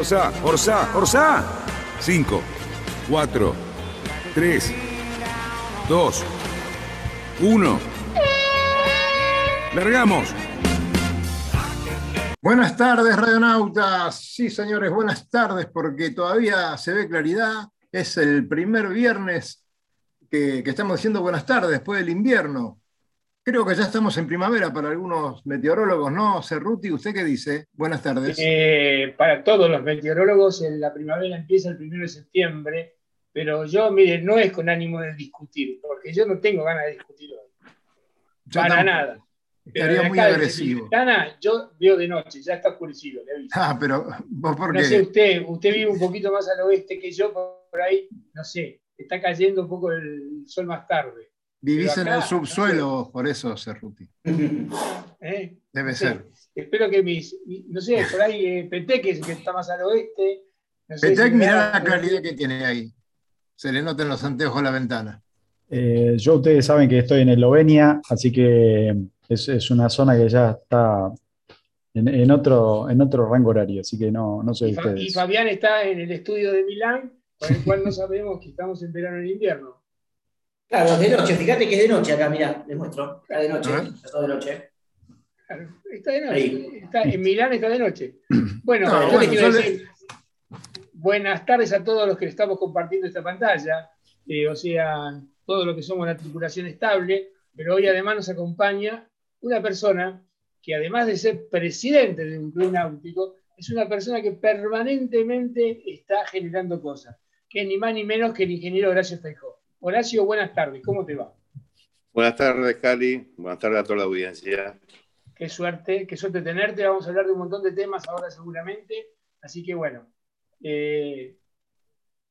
Orsa, Orsa, Orsa. 5, 4, 3, 2, 1. ¡Largamos! Buenas tardes, radionautas. Sí, señores, buenas tardes, porque todavía se ve claridad. Es el primer viernes que, que estamos diciendo buenas tardes después del invierno. Creo que ya estamos en primavera para algunos meteorólogos, ¿no? Cerruti, ¿usted qué dice? Buenas tardes. Eh, para todos los meteorólogos, la primavera empieza el primero de septiembre, pero yo, mire, no es con ánimo de discutir, porque yo no tengo ganas de discutir hoy. Yo para tampoco. nada. Estaría muy agresivo. ventana, yo veo de noche, ya está oscurecido, le aviso. Ah, pero vos por No qué? sé usted, usted vive un poquito más al oeste que yo, por ahí, no sé, está cayendo un poco el sol más tarde. Vivís en el no subsuelo, por eso, Cerruti. ¿eh? Debe ser. Espero que mis, mi- no sé, por ahí eh, Peteque, que está más al oeste. No sé Petec, si mirá la claridad que tiene ahí. Se le nota en los anteojos a la ventana. Eh, yo ustedes saben que estoy en Eslovenia, así que es, es una zona que ya está en, en otro, en otro rango horario, así que no, no sé Y, Fa- y ustedes. Fabián está en el estudio de Milán, con el cual no sabemos que estamos en verano y en invierno. Claro, de noche, fíjate que es de noche acá, mirá, les muestro. Está de noche, está todo de noche. Claro, Está de noche. Está- en Milán está de noche. Bueno, No, yo bueno, les quiero le- decir buenas tardes a todos los que estamos compartiendo esta pantalla, eh, o sea, todos los que somos la tripulación estable, pero hoy además nos acompaña una persona que además de ser presidente de un club náutico, es una persona que permanentemente está generando cosas, que es ni más ni menos que el ingeniero Horacio Feijó. Horacio, buenas tardes, ¿cómo te va? Buenas tardes, Cali. Buenas tardes a toda la audiencia. Qué suerte, qué suerte tenerte. Vamos a hablar de un montón de temas ahora seguramente. Así que bueno, eh,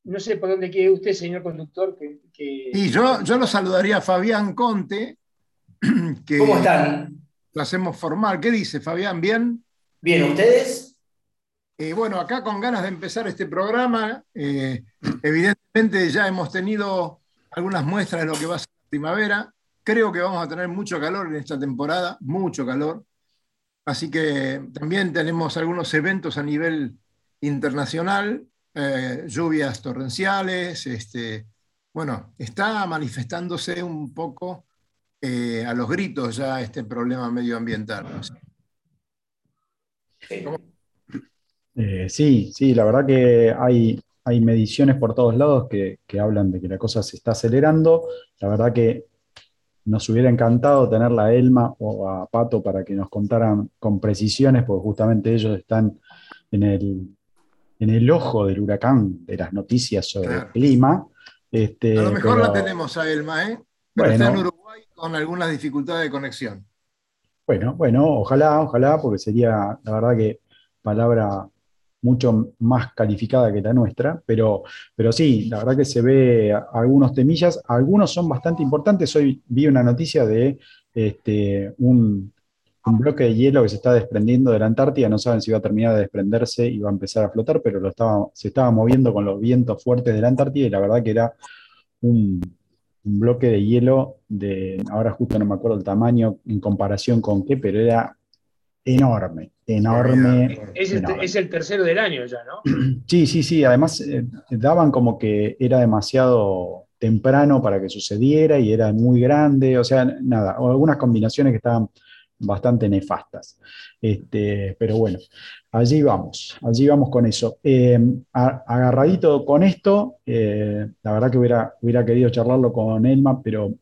no sé por dónde quiere usted, señor conductor. Que, que- Y yo, yo lo saludaría a Fabián Conte, que ¿Cómo están? lo hacemos formal. ¿Qué dice, Fabián? ¿Bien? ¿Bien ustedes? Eh, bueno, acá con ganas de empezar este programa, eh, evidentemente ya hemos tenido algunas muestras de lo que va a ser la primavera. Creo que vamos a tener mucho calor en esta temporada, mucho calor. Así que también tenemos algunos eventos a nivel internacional, eh, lluvias torrenciales. Este, bueno, está manifestándose un poco eh, a los gritos ya este problema medioambiental. ¿no? Sí. Eh, sí, sí, la verdad que hay, hay mediciones por todos lados que, que hablan de que la cosa se está acelerando. La verdad que nos hubiera encantado tener a Elma o a Pato para que nos contaran con precisiones, porque justamente ellos están en el, en el ojo del huracán de las noticias sobre Claro. el clima. Este, A lo mejor la tenemos a Elma, ¿eh? Pero Bueno. está en Uruguay con algunas dificultades de conexión. Bueno, bueno, ojalá, ojalá, porque sería, la verdad que palabra mucho más calificada que la nuestra, pero, pero sí, la verdad que se ve algunos temillas, algunos son bastante importantes. Hoy vi una noticia de este, un, bloque de hielo que se está desprendiendo de la Antártida, no saben si va a terminar de desprenderse y va a empezar a flotar, pero se estaba moviendo con los vientos fuertes de la Antártida y la verdad que era un bloque de hielo de, ahora justo no me acuerdo el tamaño en comparación con qué, pero era enorme, enorme. es, el, enorme. es el tercero del año ya, ¿no? Sí, sí, sí, además eh, daban como que era demasiado temprano para que sucediera y era muy grande, o sea, nada, o algunas combinaciones que estaban bastante nefastas. Este, pero bueno, allí vamos, allí vamos con eso. Eh, a- agarradito con esto, eh, la verdad que hubiera, hubiera querido charlarlo con Elma, pero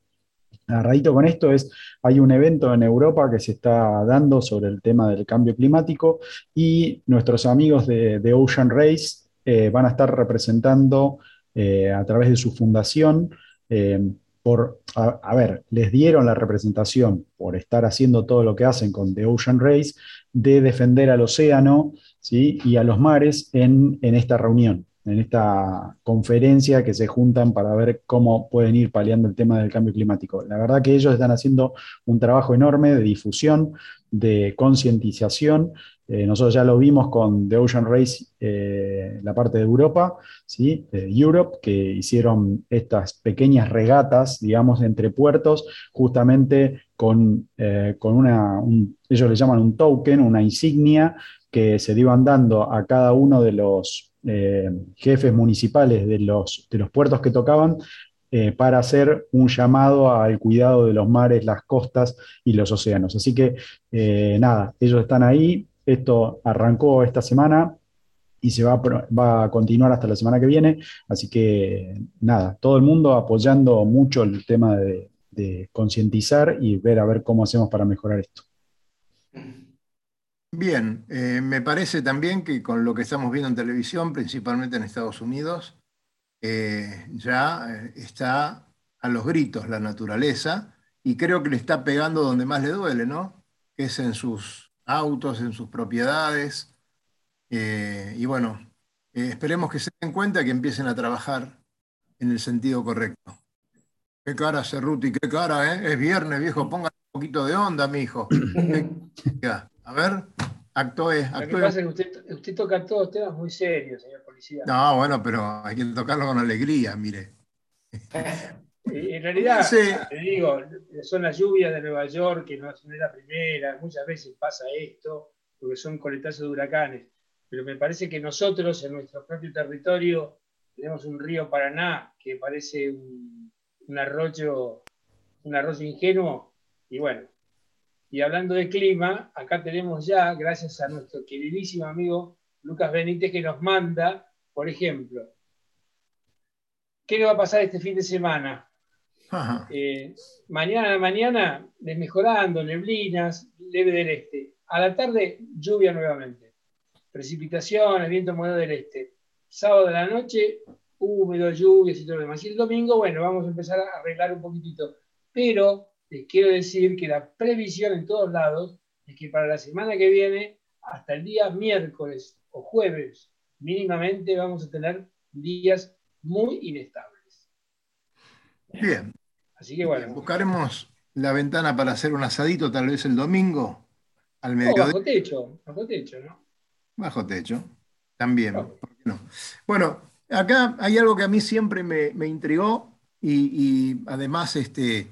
agarradito con esto es, hay un evento en Europa que se está dando sobre el tema del cambio climático y nuestros amigos de, de Ocean Race eh, van a estar representando eh, a través de su fundación eh, por, a, ver, les dieron la representación por estar haciendo todo lo que hacen con The Ocean Race, de defender al océano y a los mares en esta reunión en esta conferencia que se juntan para ver cómo pueden ir paliando el tema del cambio climático. La verdad que ellos están haciendo un trabajo enorme de difusión, de concientización. Eh, nosotros ya lo vimos con The Ocean Race, eh, la parte de Europa, ¿sí? Europe, que hicieron estas pequeñas regatas, digamos, entre puertos, justamente con, eh, con una, ellos le llaman un token, una insignia que se iban dando a cada uno de los eh, jefes municipales de los, de los puertos que tocaban eh, para hacer un llamado al cuidado de los mares, las costas y los océanos. Así que eh, nada, ellos están ahí, esto arrancó esta semana y se va a, va a continuar hasta la semana que viene, así que nada, todo el mundo apoyando mucho el tema de, de concientizar y ver a ver cómo hacemos para mejorar esto. Bien, eh, me parece también que con lo que estamos viendo en televisión, principalmente en Estados Unidos, eh, ya eh, está a los gritos la naturaleza y creo que le está pegando donde más le duele, ¿no? Que es en sus autos, en sus propiedades. y bueno, esperemos que se den cuenta que empiecen a trabajar en el sentido correcto. Qué cara, Cerruti, qué cara, ¿eh? Es viernes, viejo, ponga un poquito de onda, mi hijo. A ver, actúe. Lo que pasa es que usted, usted toca todos temas muy serios, señor policía. No, bueno, pero hay que tocarlo con alegría, mire. En realidad, te digo, son las lluvias de Nueva York, que no es la primera, muchas veces pasa esto, porque son coletazos de huracanes, pero me parece que nosotros en nuestro propio territorio tenemos un río Paraná que parece un, un arroyo, un arroyo ingenuo, y bueno, y hablando de clima, acá tenemos ya, gracias a nuestro queridísimo amigo Lucas Benítez, que nos manda, por ejemplo, ¿qué le va a pasar este fin de semana? Eh, mañana, mañana, desmejorando, neblinas, leve del este. A la tarde, lluvia nuevamente. Precipitaciones, viento moderado del este. Sábado de la noche, húmedo, lluvias y todo lo demás. Y el domingo, bueno, vamos a empezar a arreglar un poquitito. Pero les quiero decir que la previsión en todos lados es que para la semana que viene, hasta el día miércoles o jueves, mínimamente vamos a tener días muy inestables. Bien. Así que bueno. Buscaremos la ventana para hacer un asadito tal vez el domingo al mediodía. bajo techo, bajo techo, ¿no? Bajo techo, también. Bueno, acá hay algo que a mí siempre me, intrigó y, y, además este,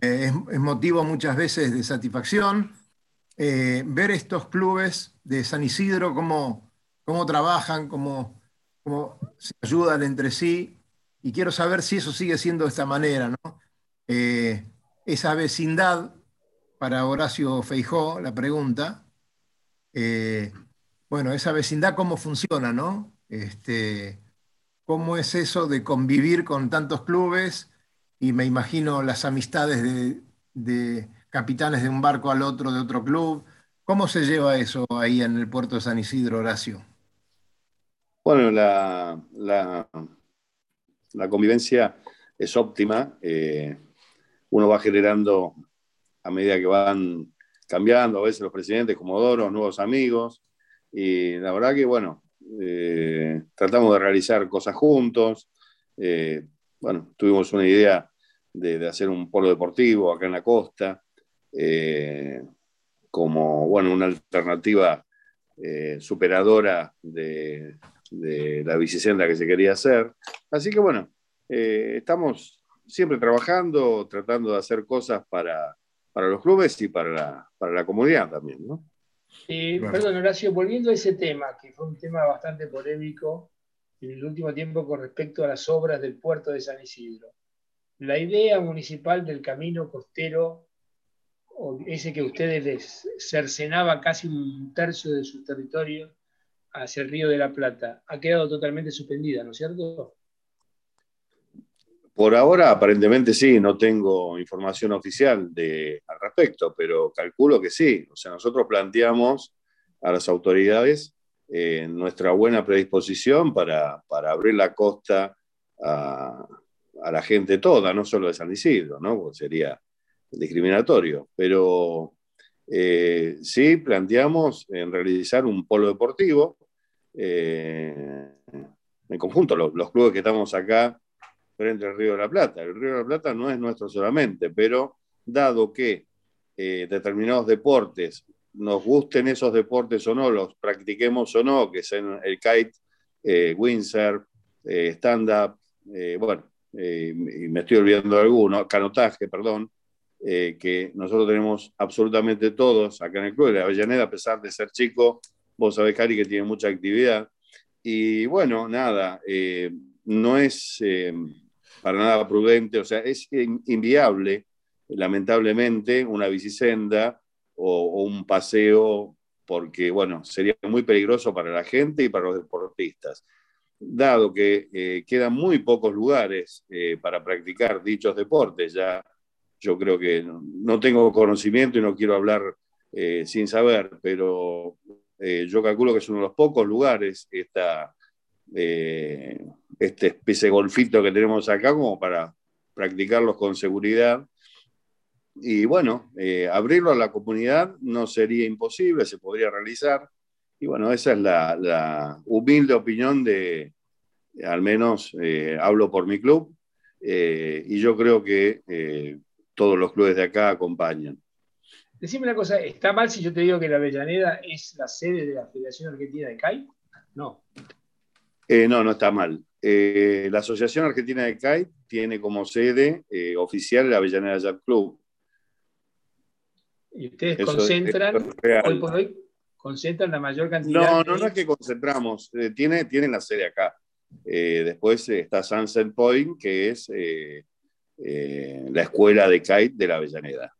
eh, es, motivo muchas veces de satisfacción eh, ver estos clubes de San Isidro, cómo, cómo trabajan, cómo, cómo, se ayudan entre sí. Y quiero saber si eso sigue siendo de esta manera, ¿no? Eh, esa vecindad, para Horacio Feijó, la pregunta, bueno, esa vecindad, ¿cómo funciona, no? Este, ¿Cómo es eso de convivir con tantos clubes? Y me imagino las amistades de, capitanes de un barco al otro, de otro club. ¿Cómo se lleva eso ahí en el puerto de San Isidro, Horacio? Bueno, la, la, convivencia es óptima. Eh, uno va generando a medida que van cambiando a veces los presidentes, Comodoro, nuevos amigos. Y la verdad que, bueno, eh, tratamos de realizar cosas juntos. Eh, bueno, tuvimos una idea de, hacer un polo deportivo acá en la costa, eh, como, bueno, una alternativa eh, superadora de, la bicicenda que se quería hacer. Así que, bueno, eh, estamos siempre trabajando, tratando de hacer cosas para, los clubes y para la, para la comunidad también, ¿no? Perdón, Horacio, volviendo a ese tema, que fue un tema bastante polémico, en el último tiempo con respecto a las obras del puerto de San Isidro. La idea municipal del camino costero, ese que ustedes les cercenaba casi un tercio de su territorio hacia el río de la Plata, ha quedado totalmente suspendida, ¿no es cierto? Por ahora, aparentemente sí, no tengo información oficial de, al respecto, pero calculo que sí. O sea, nosotros planteamos a las autoridades eh, nuestra buena predisposición para, abrir la costa a, la gente toda, no solo de San Isidro, ¿no? Porque sería discriminatorio. Pero Eh, sí, planteamos en realizar un polo deportivo en conjunto, los, los, clubes que estamos acá frente al Río de la Plata. El Río de la Plata no es nuestro solamente, pero dado que determinados deportes nos gusten esos deportes o no, los practiquemos o no, que sean el kite, eh, windsurf, eh, stand-up, eh, bueno, y me estoy olvidando de alguno, canotaje, perdón, que nosotros tenemos absolutamente todos acá en el club. La Avellaneda, a pesar de ser chico, vos sabés, Cari, que tiene mucha actividad. Y bueno, nada, no es para nada prudente, o sea, es inviable, lamentablemente, una bicisenda o, un paseo, porque, bueno, sería muy peligroso para la gente y para los deportistas. Dado que eh, quedan muy pocos lugares eh, para practicar dichos deportes, ya yo creo que no, tengo conocimiento y no quiero hablar eh, sin saber, pero yo calculo que es uno de los pocos lugares esta, este especie golfito que tenemos acá como para practicarlos con seguridad y bueno, eh, abrirlo a la comunidad no sería imposible, se podría realizar. Y bueno, esa es la, humilde opinión de, al menos eh, hablo por mi club, eh, y yo creo que todos los clubes de acá acompañan. Decime una cosa, ¿está mal si yo te digo que la Avellaneda es la sede de la Federación Argentina de CAI? No. no, no está mal. la Asociación Argentina de CAI tiene como sede oficial la Avellaneda Yacht Club. Y ustedes concentran, hoy por hoy, concentran la mayor cantidad. No, no, no es que concentramos, eh, tiene, tienen la sede acá. Eh, después está Sunset Point, que es eh, la escuela de kite de la Avellaneda.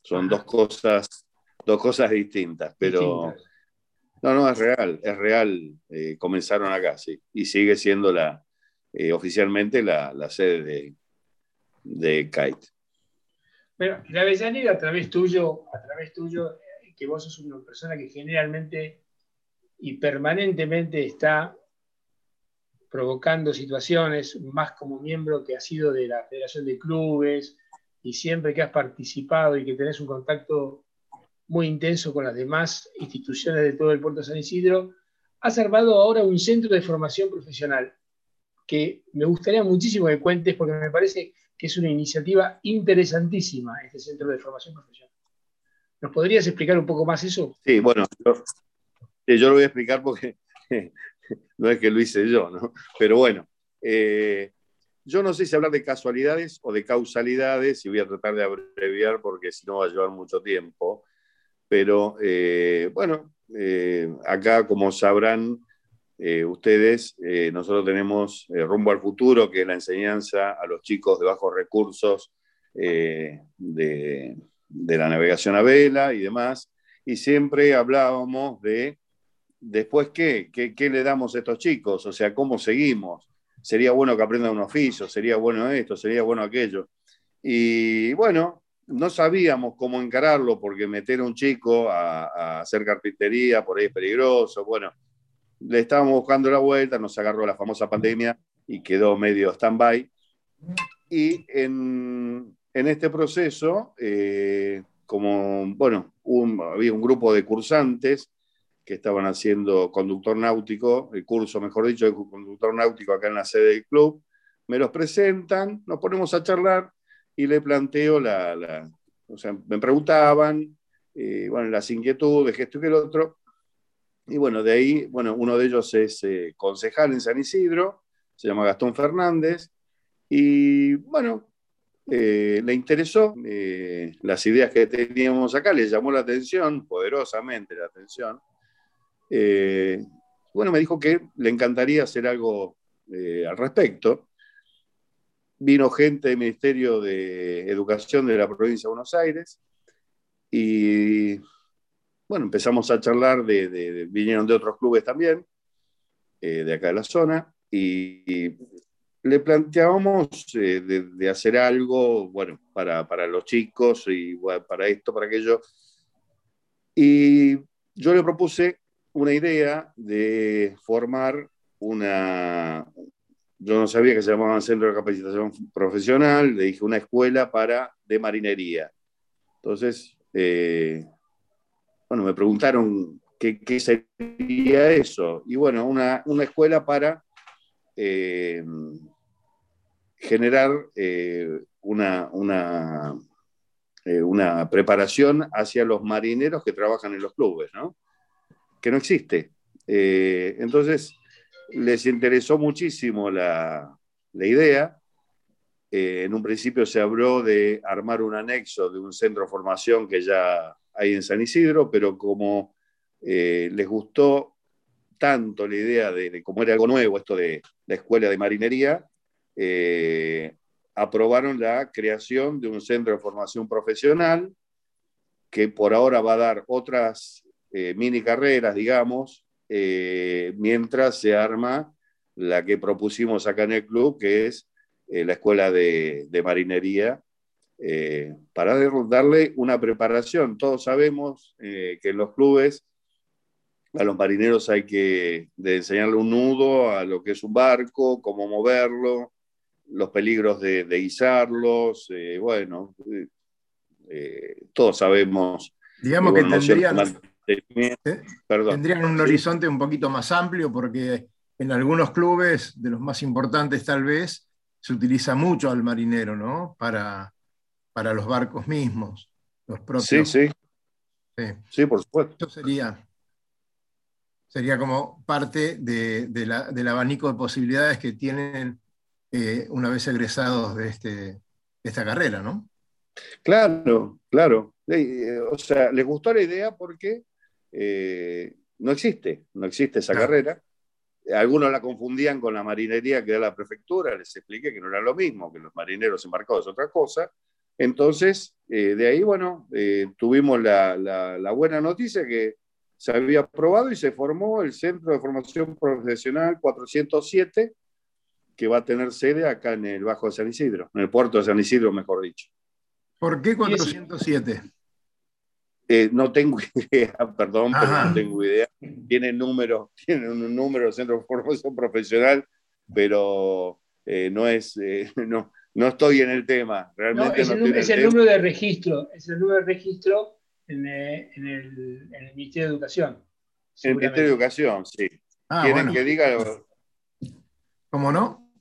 Son dos cosas, dos cosas distintas, pero no, no, es real, es real. comenzaron acá, sí, y sigue siendo la, oficialmente la, la, sede de, de kite. Bueno, la Avellaneda a través tuyo, a través tuyo, eh, que vos sos una persona que generalmente y permanentemente está provocando situaciones, más como miembro que has sido de la Federación de Clubes y siempre que has participado y que tenés un contacto muy intenso con las demás instituciones de todo el puerto San Isidro, has armado ahora un centro de formación profesional que me gustaría muchísimo que cuentes porque me parece que es una iniciativa interesantísima, este Centro de Formación Profesional. ¿Nos podrías explicar un poco más eso? Sí, bueno, yo, lo voy a explicar porque no es que lo hice yo, ¿no? Pero bueno, eh, yo no sé si hablar de casualidades o de causalidades, y voy a tratar de abreviar porque si no va a llevar mucho tiempo. Pero eh, bueno, eh, acá, como sabrán, eh, ustedes, eh, nosotros tenemos eh, Rumbo al Futuro, que es la enseñanza a los chicos de bajos recursos de, la navegación a vela y demás, y siempre hablábamos de después qué, qué, le damos a estos chicos, o sea, cómo seguimos. Sería bueno que aprendan un oficio, sería bueno esto, sería bueno aquello. Y bueno, no sabíamos cómo encararlo porque meter a un chico a, a hacer carpintería por ahí es peligroso. Bueno, le estábamos buscando la vuelta, nos agarró la famosa pandemia y quedó medio stand-by. Y en, este proceso, eh, como, bueno, había un grupo de cursantes que estaban haciendo conductor náutico, el curso, mejor dicho, de conductor náutico acá en la sede del club, me los presentan, nos ponemos a charlar y le planteo la, o sea, me preguntaban, eh, bueno, las inquietudes, esto y que el otro, y bueno, de ahí, bueno, uno de ellos es eh, concejal en San Isidro, se llama Gastón Fernández, y bueno, eh, le interesó eh, las ideas que teníamos acá, le llamó la atención, poderosamente la atención. bueno, me dijo que le encantaría hacer algo al respecto. Vino gente del Ministerio de Educación de la provincia de Buenos Aires y bueno, empezamos a charlar, de, vinieron de otros clubes también, eh, de acá de la zona, y, le planteábamos eh, de, hacer algo, bueno, para, los chicos y para esto, para aquello. Y yo le propuse una idea de formar una, yo no sabía que se llamaba Centro de Capacitación Profesional, le dije una escuela para, de marinería. Entonces, eh, bueno, me preguntaron qué, sería eso. Y bueno, una, escuela para eh, generar eh, una, una, una, preparación hacia los marineros que trabajan en los clubes, ¿no? Que no existe. entonces, les interesó muchísimo la, la idea eh, en un principio se habló de armar un anexo de un centro de formación que ya hay en San Isidro, pero como eh, les gustó tanto la idea de, cómo era algo nuevo esto de la escuela de marinería, eh, aprobaron la creación de un centro de formación profesional que por ahora va a dar otras mini carreras, digamos, mientras se arma la que propusimos acá en el club, que es eh, la escuela de, marinería, eh, para darle una preparación. Todos sabemos eh, que en los clubes a los marineros hay que enseñarle un nudo a lo que es un barco, cómo moverlo, los peligros de, de izarlos, bueno, todos sabemos. Digamos que tendrían, tendrían un horizonte un poquito más amplio porque en algunos clubes, de los más importantes tal vez, se utiliza mucho al marinero, ¿no? Para, para los barcos mismos, los propios. Sí, sí. Sí, por supuesto. Esto sería, sería como parte de, del abanico de posibilidades que tienen eh, una vez egresados de, este, esta carrera, ¿no? Claro, claro. Eh, o sea, les gustó la idea porque eh, no existe, no existe esa carrera algunos la confundían con la marinería que da la prefectura, les expliqué que no era lo mismo, que los marineros embarcados es otra cosa. Entonces, eh, de ahí, bueno, eh, tuvimos la, buena noticia que se había aprobado y se formó el Centro de Formación Profesional 407, que va a tener sede acá en el Bajo de San Isidro, en el puerto de San Isidro, mejor dicho. ¿Por qué 407? Eh, no tengo idea, perdón, pero no tengo idea. Tiene números, tiene un número de centro de formación profesional, pero no es, no, no estoy en el tema. Realmente es, el, número de registro, es el número de registro en, en, el, en el, Ministerio de Educación. En el Ministerio de Educación, sí. Ah, ¿Quieren que diga? ¿Cómo no?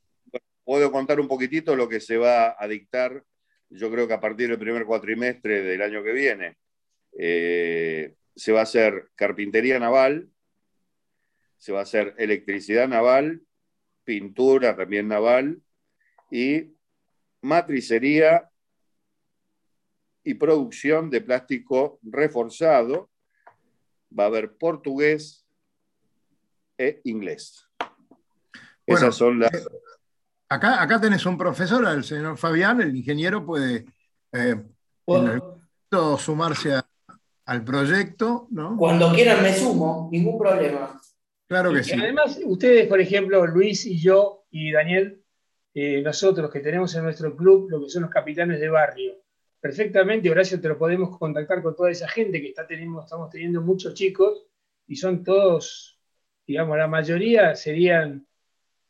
Puedo contar un poquitito lo que se va a dictar, yo creo que a partir del primer cuatrimestre del año que viene. Eh, se va a hacer carpintería naval, se va a hacer electricidad naval, pintura también naval y matricería y producción de plástico reforzado. Va a haber portugués e inglés. Esas son las... Eh, acá, acá tenés un profesor, el señor Fabián, el ingeniero puede eh, sumarse a, al proyecto, ¿no? Cuando quieran me sumo, ningún problema. Claro que sí. Además, ustedes, por ejemplo, Luis y yo y Daniel, eh, nosotros que tenemos en nuestro club lo que son los capitanes de barrio, perfectamente, Horacio, te lo podemos contactar con toda esa gente que está teniendo, estamos teniendo muchos chicos y son todos, digamos, la mayoría serían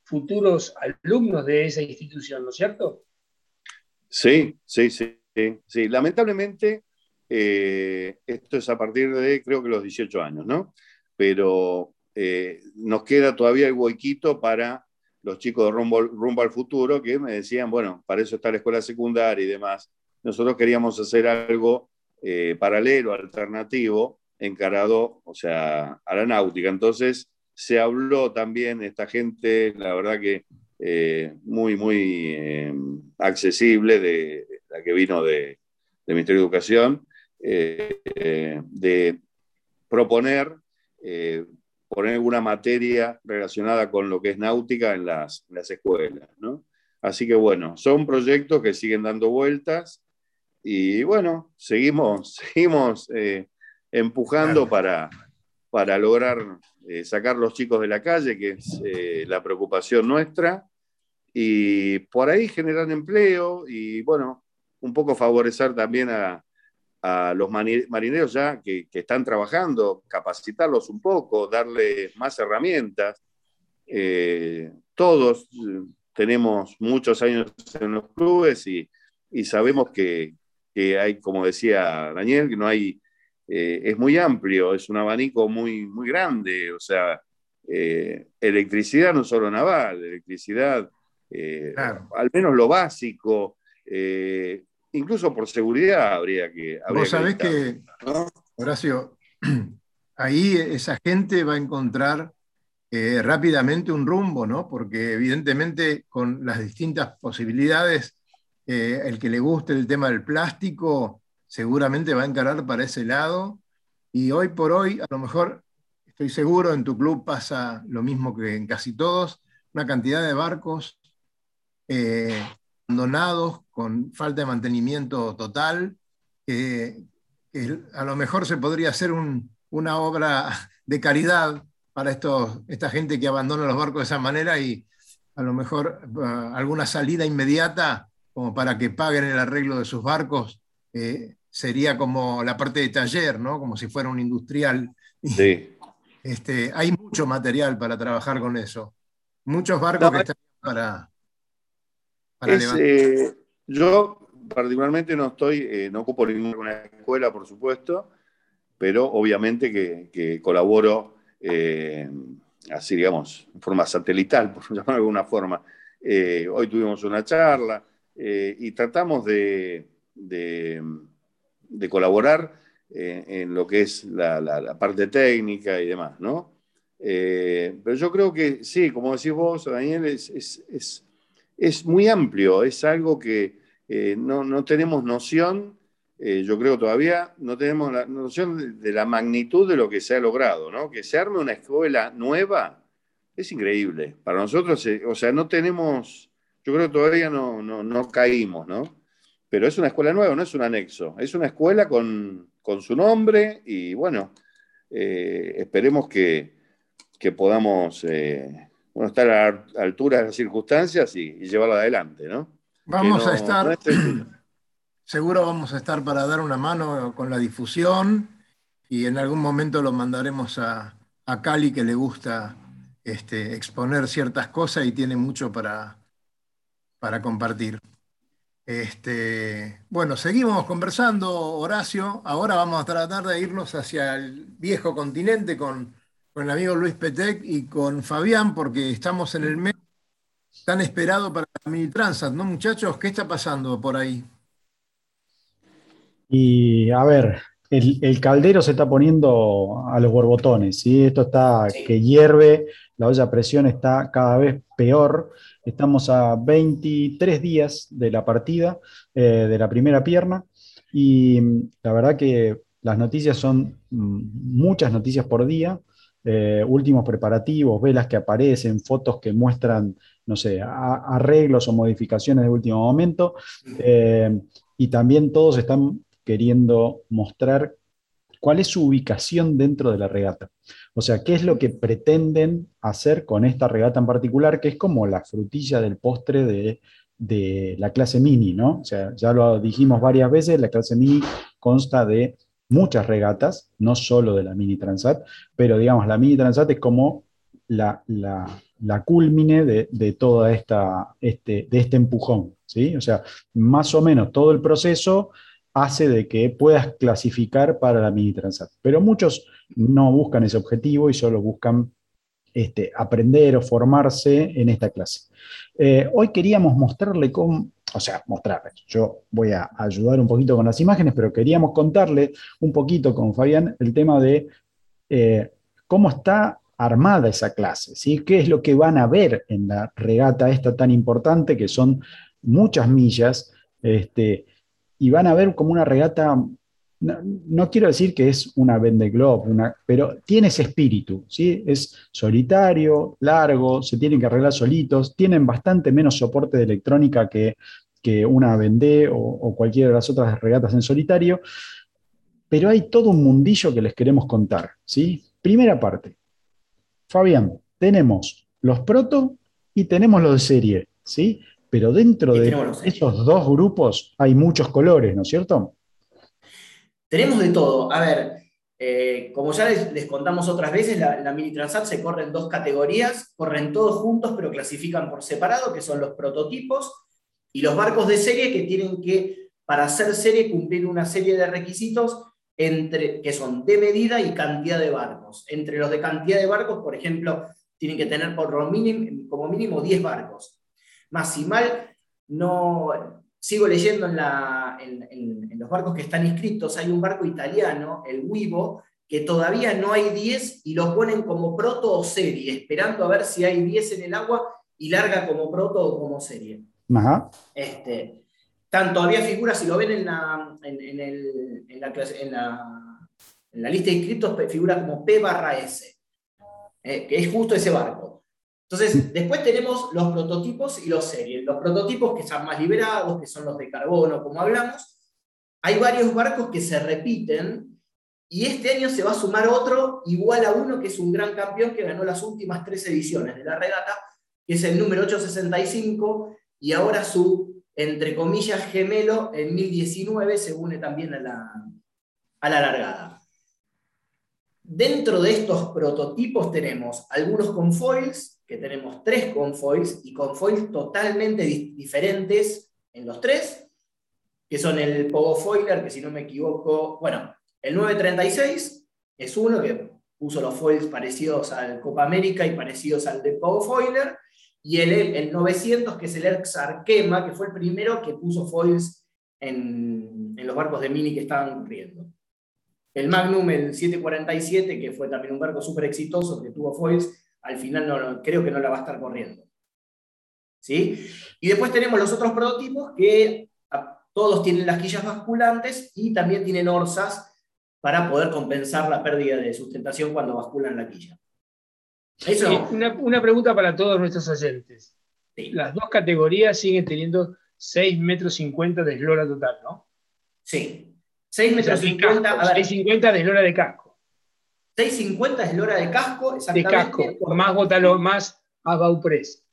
futuros alumnos de esa institución, ¿no es cierto? Sí, sí, sí. sí. Lamentablemente, eh, esto es a partir de, creo que los 18 años, ¿no? Pero eh, nos queda todavía el huequito para los chicos de rumbo, al futuro que me decían, bueno, para eso está la escuela secundaria y demás. Nosotros queríamos hacer algo eh, paralelo, alternativo, encarado, o sea, a la náutica. Entonces se habló también, esta gente, la verdad que muy, muy accesible, de, la que vino de, de Ministerio de Educación, eh, de proponer eh, poner alguna materia relacionada con lo que es náutica en las, las escuelas. ¿no? Así que bueno, son proyectos que siguen dando vueltas y bueno, seguimos, seguimos eh, empujando para, para lograr sacar los chicos de la calle, que es la preocupación nuestra, y por ahí generar empleo y bueno, un poco favorecer también a, a los marineros ya que, están trabajando, capacitarlos un poco, darles más herramientas. Eh, todos eh, tenemos muchos años en los clubes y, sabemos que, hay, como decía Daniel, que no hay eh, es muy amplio, es un abanico muy, muy grande, o sea, eh, electricidad no solo naval, electricidad, eh, al menos lo básico, incluso por seguridad habría que... Vos sabés que, Horacio, ahí esa gente va a encontrar rápidamente un rumbo, ¿no? Porque evidentemente con las distintas posibilidades, el que le guste el tema del plástico, seguramente va a encarar para ese lado. Y hoy por hoy, a lo mejor, estoy seguro, en tu club pasa lo mismo que en casi todos, una cantidad de barcos eh, abandonados con falta de mantenimiento total, que a lo mejor se podría hacer una obra de caridad para estos, esta gente que abandona los barcos de esa manera y a lo mejor eh, alguna salida inmediata como para que paguen el arreglo de sus barcos eh, sería como la parte de taller, ¿no? Como si fuera un industrial. Sí. Este, hay mucho material para trabajar con eso. Muchos barcos que están para, eh, yo particularmente no estoy, eh, no ocupo ninguna escuela, por supuesto, pero obviamente que, colaboro así, digamos, en forma satelital, por llamarlo de alguna forma. hoy tuvimos una charla y tratamos de de colaborar eh, en lo que es la, parte técnica y demás, ¿no? Eh, pero yo creo que sí, como decís vos, Daniel, es, es, muy amplio, es algo que eh, no, tenemos noción, yo creo todavía, no tenemos la noción de, la magnitud de lo que se ha logrado, ¿no? Que se arme una escuela nueva es increíble. Para nosotros, o sea, no tenemos, yo creo que todavía no, no, no caímos, ¿no? pero es una escuela nueva, no es un anexo, es una escuela con, su nombre y bueno, eh, esperemos que, podamos eh, estar a la altura de las circunstancias y, llevarla adelante, ¿no? Vamos a estar, seguro vamos a estar para dar una mano con la difusión y en algún momento lo mandaremos a, Cali que le gusta este, exponer ciertas cosas y tiene mucho para, para compartir. Este, bueno, seguimos conversando, Horacio. Ahora vamos a tratar de irnos hacia el viejo continente con, el amigo Luis Petec y con Fabián, porque estamos en el mes tan esperado para la mini Transat, ¿no, muchachos? ¿Qué está pasando por ahí? Y a ver, el, caldero se está poniendo a los borbotones, ¿sí? Esto está que hierve, la olla a presión está cada vez peor. Estamos a 23 días de la partida eh, de la primera pierna y mm, la verdad que las noticias son mm, muchas noticias por día, eh, últimos preparativos, velas que aparecen, fotos que muestran, no sé, arreglos o modificaciones de último momento. Eh, y también todos están queriendo mostrar cuál es su ubicación dentro de la regata. O sea, qué es lo que pretenden hacer con esta regata en particular, que es como la frutilla del postre de, la clase mini, ¿no? O sea, ya lo dijimos varias veces, la clase mini consta de muchas regatas, no solo de la mini transat, pero digamos, la mini transat es como la, la, culmine de, de esta, este, de este empujón, ¿sí? O sea, más o menos todo el proceso hace de que puedas clasificar para la mini transat. Pero muchos no buscan ese objetivo y solo buscan este, aprender o formarse en esta clase. Eh, hoy queríamos mostrarle cómo, o sea, mostrarle, yo voy a ayudar un poquito con las imágenes, pero queríamos contarle un poquito con Fabián el tema de eh, cómo está armada esa clase, ¿sí? ¿Qué es lo que van a ver en la regata esta tan importante, que son muchas millas, este, y van a ver como una regata, no, quiero decir que es una Vende Globe, una, pero tiene ese espíritu, ¿sí? es solitario, largo, se tienen que arreglar solitos, tienen bastante menos soporte de electrónica que, que una Vendée o, o cualquiera de las otras regatas en solitario, pero hay todo un mundillo que les queremos contar. ¿sí? Primera parte, Fabián, tenemos los proto y tenemos los de serie. ¿sí? pero dentro de esos dos grupos hay muchos colores, ¿no es cierto? Tenemos de todo. A ver, eh, como ya les, contamos otras veces, la, Mini Transat se corre en dos categorías, corren todos juntos, pero clasifican por separado, que son los prototipos, y los barcos de serie que tienen que, para hacer serie, cumplir una serie de requisitos entre, que son de medida y cantidad de barcos. Entre los de cantidad de barcos, por ejemplo, tienen que tener por mínimo, como mínimo 10 barcos. Más si mal, no, sigo leyendo en, en, los barcos que están inscritos, hay un barco italiano, el Wibo, que todavía no hay 10 y lo ponen como proto o serie, esperando a ver si hay 10 en el agua y larga como proto o como serie. Ajá. Este, están todavía figuras, si lo ven en la, en, el, en, la, en, la, en la, lista de inscritos, figura como P barra S, eh, que es justo ese barco. Entonces, después tenemos los prototipos y los series. Los prototipos que están más liberados, que son los de carbono, como hablamos. Hay varios barcos que se repiten y este año se va a sumar otro igual a uno que es un gran campeón que ganó las últimas tres ediciones de la regata, que es el número 865, y ahora su, entre comillas, gemelo en 1019 se une también a la, a la largada. Dentro de estos prototipos tenemos algunos confoils, que tenemos tres confoils, y confoils totalmente diferentes en los tres, que son el Pogo Foiler, que si no me equivoco, bueno, el 936 es uno que puso los foils parecidos al Copa América y parecidos al de Pogo Foiler, y el, el 900, que es el Erx Arquema, que fue el primero que puso foils en, en los barcos de Mini que estaban corriendo. El Magnum, el 747, que fue también un barco súper exitoso que tuvo foils, al final no, creo que no la va a estar corriendo. ¿Sí? Y después tenemos los otros prototipos que todos tienen las quillas basculantes y también tienen orzas para poder compensar la pérdida de sustentación cuando basculan la quilla. Eso. una, pregunta para todos nuestros oyentes. Las dos categorías siguen teniendo 6 metros 50 de eslora total, ¿no? Sí. 6 metros 50. 650 de eslora de casco. 650 de eslora de casco, exactamente. De casco, más botalón, más abauprés.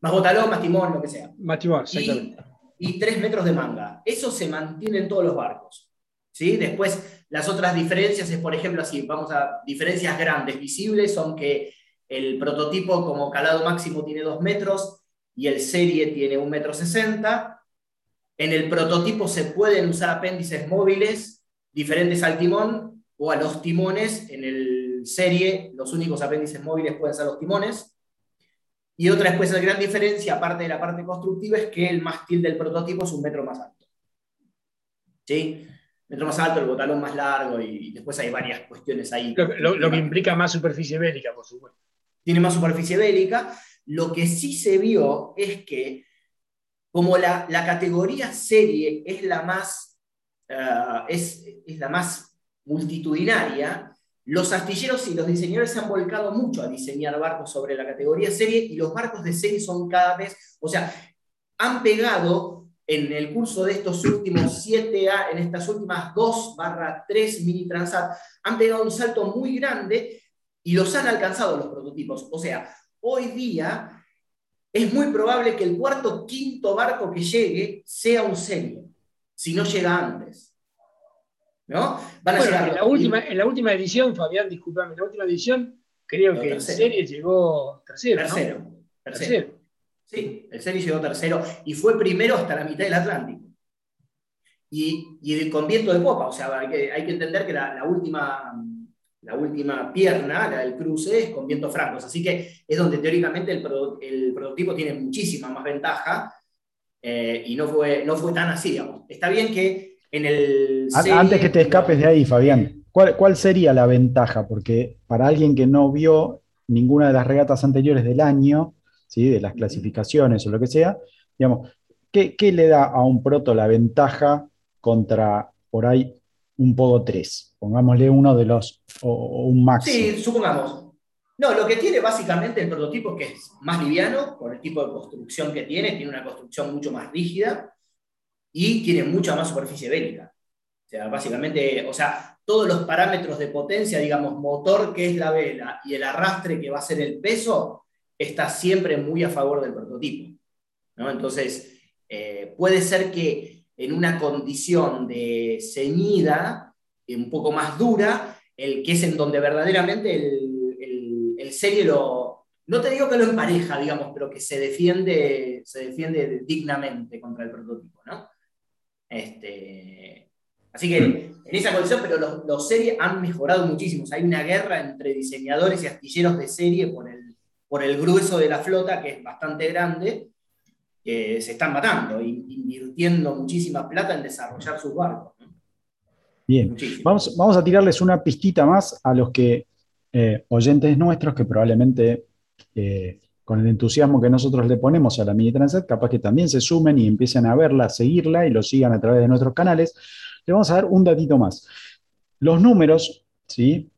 Más botalón, más timón, lo que sea. Más timón, exactamente. Y, y 3 metros de manga. Eso se mantiene en todos los barcos. ¿Sí? Después, las otras diferencias es, por ejemplo, así, vamos a diferencias grandes, visibles, son que el prototipo como calado máximo tiene 2 metros y el serie tiene 1 metro 60. En el prototipo se pueden usar apéndices móviles diferentes al timón o a los timones. En el serie los únicos apéndices móviles pueden ser los timones. Y otra después la gran diferencia, aparte de la parte constructiva, es que el mástil del prototipo es un metro más alto. ¿Sí? metro más alto, el botalón más largo y después hay varias cuestiones ahí. lo, que implica más superficie bélica, por supuesto tiene más superficie bélica. Lo que sí se vio es que como la, categoría serie es la más, eh, es, la más multitudinaria, los astilleros y los diseñadores se han volcado mucho a diseñar barcos sobre la categoría serie y los barcos de serie son cada vez, o sea, han pegado en el curso de estos últimos 7 A, en estas últimas 2 barra 3 mini transat, han pegado un salto muy grande y los han alcanzado los prototipos. O sea, hoy día es muy probable que el cuarto quinto barco que llegue sea un serie, si no llega antes. ¿No? Van a llegar en, la última, en la última edición, Fabián, disculpame, en la última edición creo que el serie llegó tercero. Tercero, tercero. Sí, el serie llegó tercero y fue primero hasta la mitad del Atlántico. Y, y con viento de popa, o sea, hay que, hay que entender que la, la última la última pierna, la del cruce, es con vientos francos. Así que es donde teóricamente el, el prototipo tiene muchísima más ventaja eh, y no fue, no fue tan así, digamos. Está bien que en el... Antes que te escapes de ahí, Fabián, ¿cuál, ¿cuál sería la ventaja? Porque para alguien que no vio ninguna de las regatas anteriores del año, ¿sí? de las clasificaciones o lo que sea, digamos, ¿qué, qué le da a un proto la ventaja contra por ahí un podo 3? Pongámosle uno de los, o, un máximo. Sí, supongamos. No, lo que tiene básicamente el prototipo es que es más liviano, por el tipo de construcción que tiene, tiene una construcción mucho más rígida y tiene mucha más superficie bélica. O sea, básicamente, o sea, todos los parámetros de potencia, digamos, motor que es la vela y el arrastre que va a ser el peso, está siempre muy a favor del prototipo. ¿no? Entonces, eh, puede ser que en una condición de ceñida, un poco más dura, el que es en donde verdaderamente el, el, serie lo, no te digo que lo empareja, digamos, pero que se defiende, se defiende dignamente contra el prototipo, ¿no? Este, así que en esa condición, pero los, los series han mejorado muchísimo. O sea, hay una guerra entre diseñadores y astilleros de serie por el, por el grueso de la flota, que es bastante grande, que se están matando, invirtiendo muchísima plata en desarrollar sus barcos. Bien, vamos, vamos a tirarles una pistita más a los que eh, oyentes nuestros que probablemente eh, con el entusiasmo que nosotros le ponemos a la Mini Transat, capaz que también se sumen y empiecen a verla, a seguirla y lo sigan a través de nuestros canales. Le vamos a dar un datito más. Los números, ¿sí?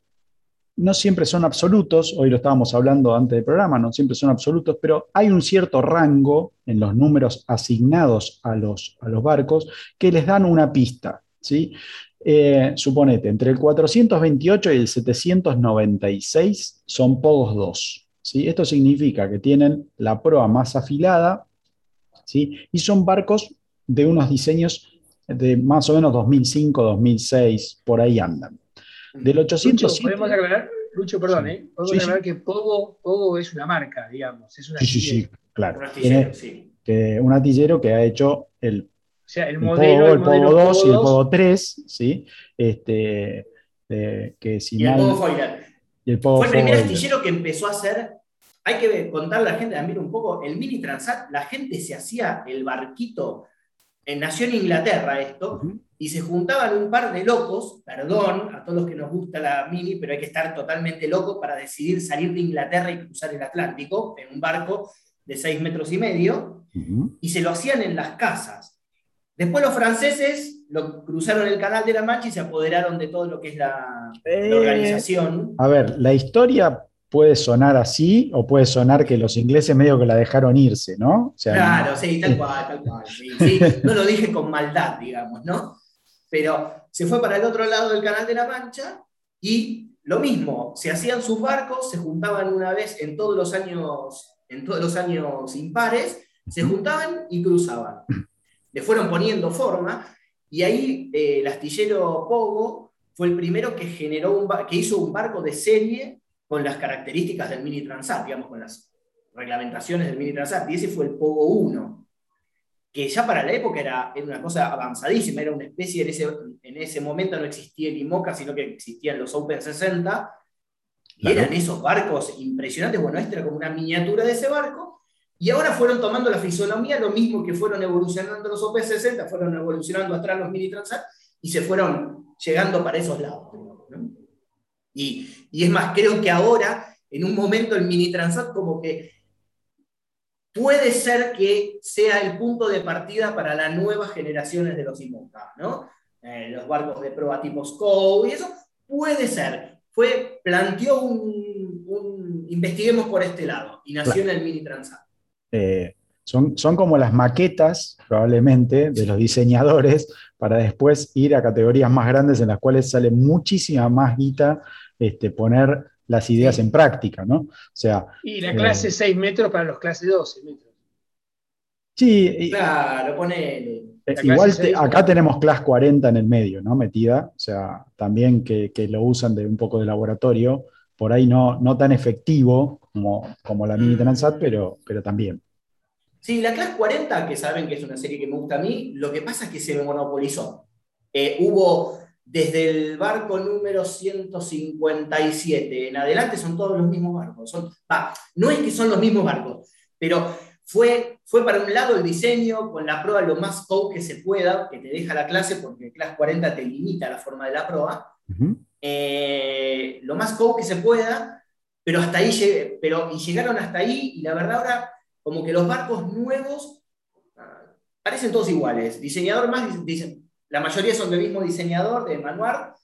No siempre son absolutos, hoy lo estábamos hablando antes del programa, no siempre son absolutos, pero hay un cierto rango en los números asignados a los, a los barcos que les dan una pista. ¿sí? Eh, suponete, entre el 428 y el 796 son Pogos 2. ¿Sí? Esto significa que tienen la proa más afilada ¿sí? y son barcos de unos diseños de más o menos 2005, 2006, por ahí andan. Del 807... podemos aclarar, Lucho, perdón, ¿eh? podemos aclarar que Pogo, Pogo, es una marca, digamos, es una sí, sí, sí, claro. Un que, un artillero que ha hecho el o sea, el, modelo, el, Pogo, 2 y el Pogo 3, ¿sí? Este, que si y el Pogo Foiler. Y el Pogo Fue el primer astillero que empezó a hacer, hay que contarle a la gente también un poco, el Mini Transat, la gente se hacía el barquito, en, nació en Inglaterra esto, y se juntaban un par de locos, perdón a todos los que nos gusta la Mini, pero hay que estar totalmente loco para decidir salir de Inglaterra y cruzar el Atlántico en un barco de 6 metros y medio, y se lo hacían en las casas. Después los franceses lo cruzaron el canal de la Mancha y se apoderaron de todo lo que es la, eh, organización. A ver, la historia puede sonar así o puede sonar que los ingleses medio que la dejaron irse, ¿no? claro, sí, tal cual, tal cual. No lo dije con maldad, digamos, ¿no? Pero se fue para el otro lado del canal de la Mancha y lo mismo, se hacían sus barcos, se juntaban una vez en todos los años, en todos los años impares, se juntaban y cruzaban le fueron poniendo forma, y ahí eh, el astillero Pogo fue el primero que, generó un que hizo un barco de serie con las características del Mini Transat, digamos, con las reglamentaciones del Mini Transat, y ese fue el Pogo 1, que ya para la época era, una cosa avanzadísima, era una especie, en ese, en ese momento no existía el IMOCA, sino que existían los Open 60, y eran esos barcos impresionantes, bueno, este era como una miniatura de ese barco, y ahora fueron tomando la fisonomía, lo mismo que fueron evolucionando los OP60, fueron evolucionando atrás los mini transat y se fueron llegando para esos lados. Y, y, es más, creo que ahora, en un momento, el mini transat como que puede ser que sea el punto de partida para las nuevas generaciones de los IMOCA, ¿no? Eh, los barcos de prueba tipo SCO y eso, puede ser. Fue, planteó un, un investiguemos por este lado y nació en el mini transat. Eh, son, son, como las maquetas, probablemente, de los diseñadores para después ir a categorías más grandes en las cuales sale muchísima más guita este, poner las ideas en práctica, ¿no? O sea, y la clase eh, 6 metros para los clases 12 metros. Sí, claro, pone. Eh, igual acá tenemos clase 40 en el medio, ¿no? Metida, o sea, también que, que, lo usan de un poco de laboratorio, por ahí no, no tan efectivo como, como la Mini Transat, pero, pero también. Sí, la Class 40, que saben que es una serie que me gusta a mí, lo que pasa es que se monopolizó. Eh, hubo desde el barco número 157 en adelante, son todos los mismos barcos. Son, no es que son los mismos barcos, pero fue, fue para un lado el diseño con la prueba lo más cool que se pueda, que te deja la clase, porque Class 40 te limita la forma de la prueba. Eh, lo más cool que se pueda, pero hasta ahí pero, y llegaron hasta ahí, y la verdad ahora, como que los barcos nuevos ah, parecen todos iguales. Diseñador más, dicen, la mayoría son del mismo diseñador, de Manuar,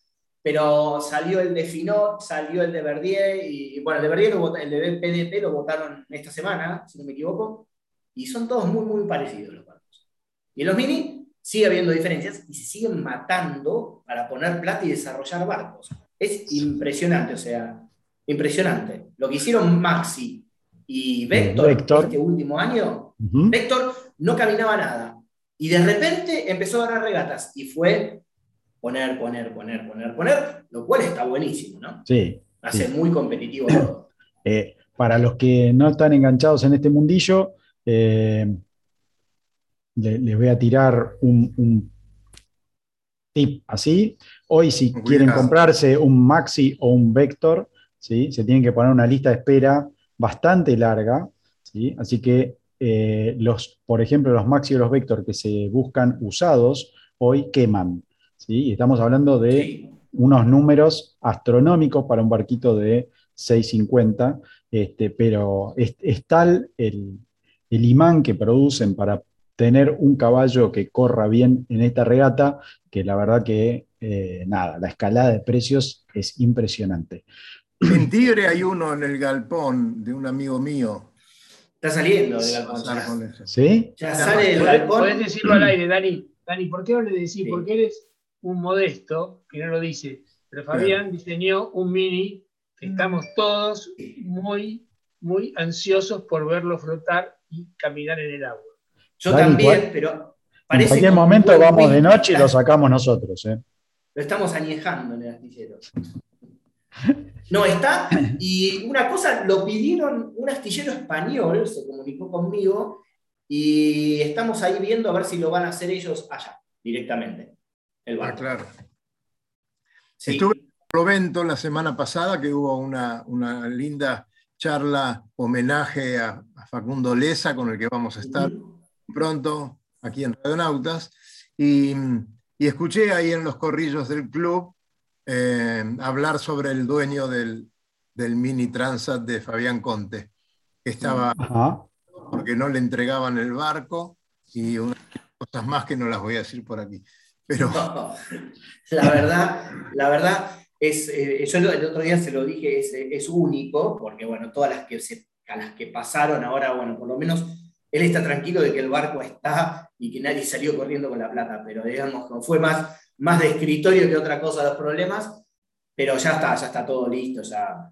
pero salió el de Finot, salió el de Verdier, y bueno, el de Verdier, el de PDP lo votaron esta semana, si no me equivoco, y son todos muy, muy parecidos los barcos. Y los mini sigue habiendo diferencias y se siguen matando para poner plata y desarrollar barcos. Es impresionante, o sea, impresionante. Lo que hicieron Maxi y Vector, este último año, Vector no caminaba nada. Y de repente empezó a ganar regatas y fue poner, poner, poner, poner, poner, lo cual está buenísimo, ¿no? Sí. Hace muy competitivo todo. Eh, para los que no están enganchados en este mundillo, eh, les voy a tirar un, tip así. Hoy si quieren comprarse un Maxi o un Vector, ¿sí? se tienen que poner una lista de espera bastante larga. ¿sí? Así que eh, los, por ejemplo, los Maxi o los Vector que se buscan usados hoy queman. ¿sí? Y estamos hablando de unos números astronómicos para un barquito de 650, este, pero es, es tal el, el imán que producen para tener un caballo que corra bien en esta regata, que la verdad que, eh, nada, la escalada de precios es impresionante. En Tigre hay uno en el galpón de un amigo mío. Está saliendo del galpón. Ya. ¿Sí? ya sale del galpón. Podés decirlo al aire, Dani. Dani, ¿por qué no le decís? Sí. Porque eres un modesto, que no lo dice. Pero Fabián diseñó un mini que estamos todos muy, muy ansiosos por verlo flotar y caminar en el agua. Yo Dani, también, ¿cuál? pero En parece cualquier como un momento vamos de noche y lo sacamos nosotros. ¿eh? Lo estamos añejando en el astillero. No está. Y una cosa, lo pidieron un astillero español, se comunicó conmigo, y estamos ahí viendo a ver si lo van a hacer ellos allá, directamente. El Ah, barco. claro. Sí. Estuve en Provento la semana pasada, que hubo una, una linda charla, homenaje a, a Facundo Leza, con el que vamos a estar pronto aquí en Radionautas, y, y escuché ahí en los corrillos del club eh, hablar sobre el dueño del, del Mini Transat de Fabián Conte, que estaba Ajá. porque no le entregaban el barco y unas cosas más que no las voy a decir por aquí. Pero No, la verdad, la verdad es, eh, yo el otro día se lo dije, es, es único, porque bueno, todas las que, se- a las que pasaron ahora, bueno, por lo menos él está tranquilo de que el barco está y que nadie salió corriendo con la plata, pero digamos, como fue más, más de escritorio que otra cosa los problemas, pero ya está, ya está todo listo, ya,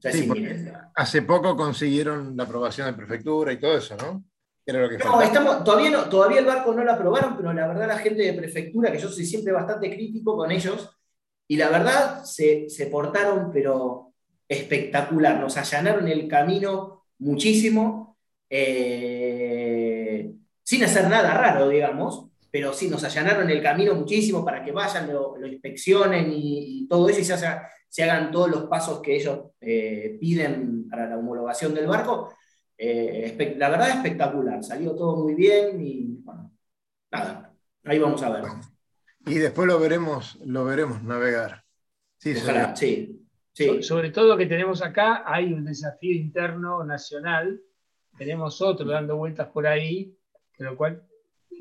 ya Sí, hace poco consiguieron la aprobación de prefectura y todo eso, ¿no? Era lo que No, faltaba. estamos, todavía, no, todavía el barco no lo aprobaron, pero la verdad la gente de prefectura, que yo soy siempre bastante crítico con ellos, y la verdad se, se portaron, pero espectacular, nos allanaron el camino muchísimo, eh, sin hacer nada raro, digamos, pero sí, nos allanaron el camino muchísimo para que vayan, lo, lo inspeccionen y, y todo eso, y se, haga- se hagan todos los pasos que ellos eh, piden para la homologación del barco. Eh, la verdad espectacular, salió todo muy bien y bueno, nada, ahí vamos a ver. Y después lo veremos, lo veremos navegar. Sí, Ojalá, señor. sí. sí. So- Sobre todo que tenemos acá, hay un desafío interno nacional, tenemos otro dando vueltas por ahí, lo cual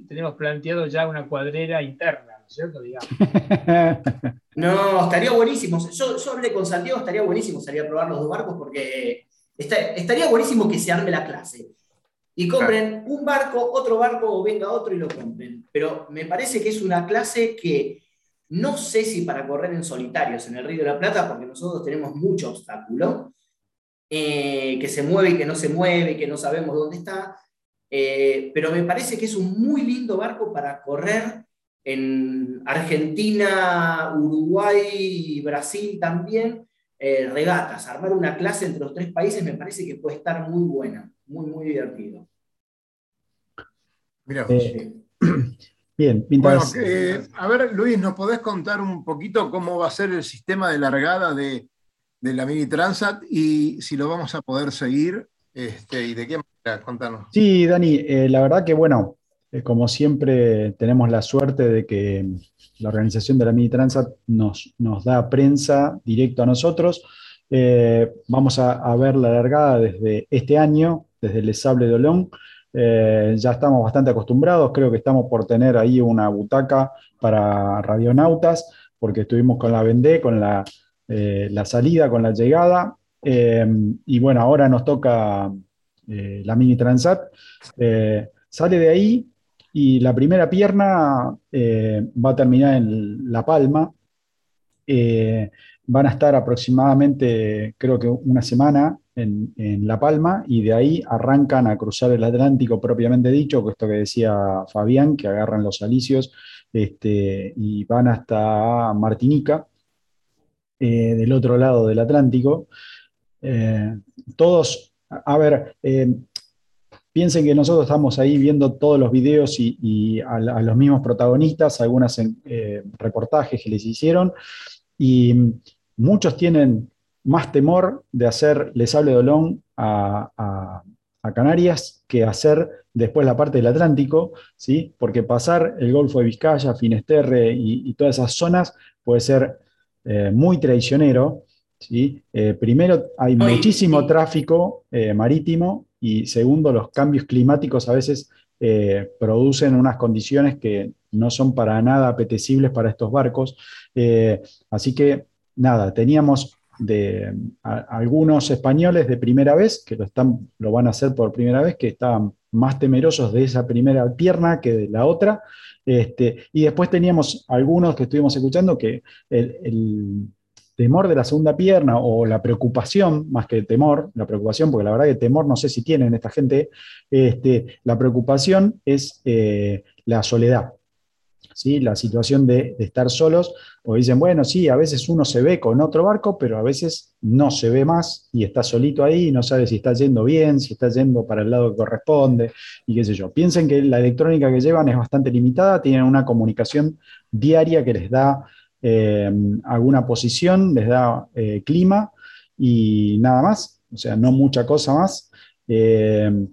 tenemos planteado ya una cuadrera interna, ¿no es cierto? Digamos. No, estaría buenísimo. Yo, yo hablé con Santiago, estaría buenísimo salir a probar los dos barcos porque está- estaría buenísimo que se arme la clase. Y compren un barco, otro barco o venga otro y lo compren. Pero me parece que es una clase que no sé si para correr en solitarios en el Río de la Plata, porque nosotros tenemos mucho obstáculo, eh, que se mueve y que no se mueve, que no sabemos dónde está. Eh, pero me parece que es un muy lindo barco para correr en Argentina, Uruguay y Brasil también, eh, regatas. Armar una clase entre los tres países me parece que puede estar muy buena, muy, muy divertido. Mirá. Eh, Bien, Bueno, mientras, eh, a ver, Luis, ¿nos podés contar un poquito cómo va a ser el sistema de largada de, de la Mini Transat y si lo vamos a poder seguir este, y de qué manera? Sí, Dani, eh, la verdad que bueno, eh, como siempre tenemos la suerte de que la organización de la Mini Transat nos, nos da prensa directo a nosotros. Eh, vamos a, ver la largada desde este año, desde el Sables d'Olonne. Eh, ya estamos bastante acostumbrados, creo que estamos por tener ahí una butaca para radionautas, porque estuvimos con la Vendée, con la, la salida, con la llegada. Y bueno, ahora nos toca eh, la Mini Transat. Eh, sale de ahí y la primera pierna eh, va a terminar en La Palma. Van a estar aproximadamente, creo que una semana en, La Palma y de ahí arrancan a cruzar el Atlántico propiamente dicho, esto que decía Fabián, que agarran los alicios este, y van hasta Martinica, del otro lado del Atlántico. Todos, a ver, eh, piensen que nosotros estamos ahí viendo todos los videos y, a, los mismos protagonistas, algunos eh, reportajes que les hicieron, y muchos tienen más temor de hacer Les Hable Dolón a, a, Canarias que hacer después la parte del Atlántico, ¿sí? porque pasar el Golfo de Vizcaya, Finesterre y, todas esas zonas puede ser eh, muy traicionero. ¿Sí? Eh, primero, hay muchísimo tráfico eh, marítimo y segundo, los cambios climáticos a veces producen unas condiciones que no son para nada apetecibles para estos barcos. así que, nada, teníamos de algunos españoles de primera vez, que lo, están, lo van a hacer por primera vez, que estaban más temerosos de esa primera pierna que de la otra. Este, y después teníamos algunos que estuvimos escuchando que el, temor de la segunda pierna o la preocupación, más que temor, la preocupación, porque la verdad que temor no sé si tienen esta gente, este, la preocupación es eh, la soledad. ¿sí? la situación de, estar solos, o dicen, bueno, sí, a veces uno se ve con otro barco, pero a veces no se ve más y está solito ahí, no sabe si está yendo bien, si está yendo para el lado que corresponde, y qué sé yo. Piensen que la electrónica que llevan es bastante limitada, tienen una comunicación diaria que les da eh, alguna posición, les da eh, clima y nada más, o sea, no mucha cosa más. Eh,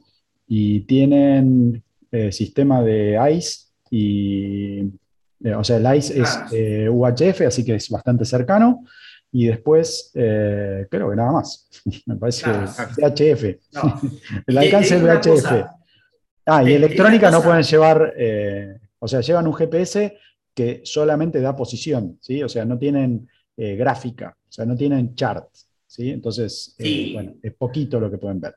y tienen sistema de ICE y, eh, o sea, el ICE es eh, UHF, así que es bastante cercano. Y después, eh, creo que nada más. Me parece que VHF. el alcance es VHF. Ah, y electrónica no pueden llevar, o sea, llevan un GPS que solamente da posición, ¿sí? O sea, no tienen gráfica, o sea, no tienen chart, ¿sí? Entonces, bueno, es poquito lo que pueden ver.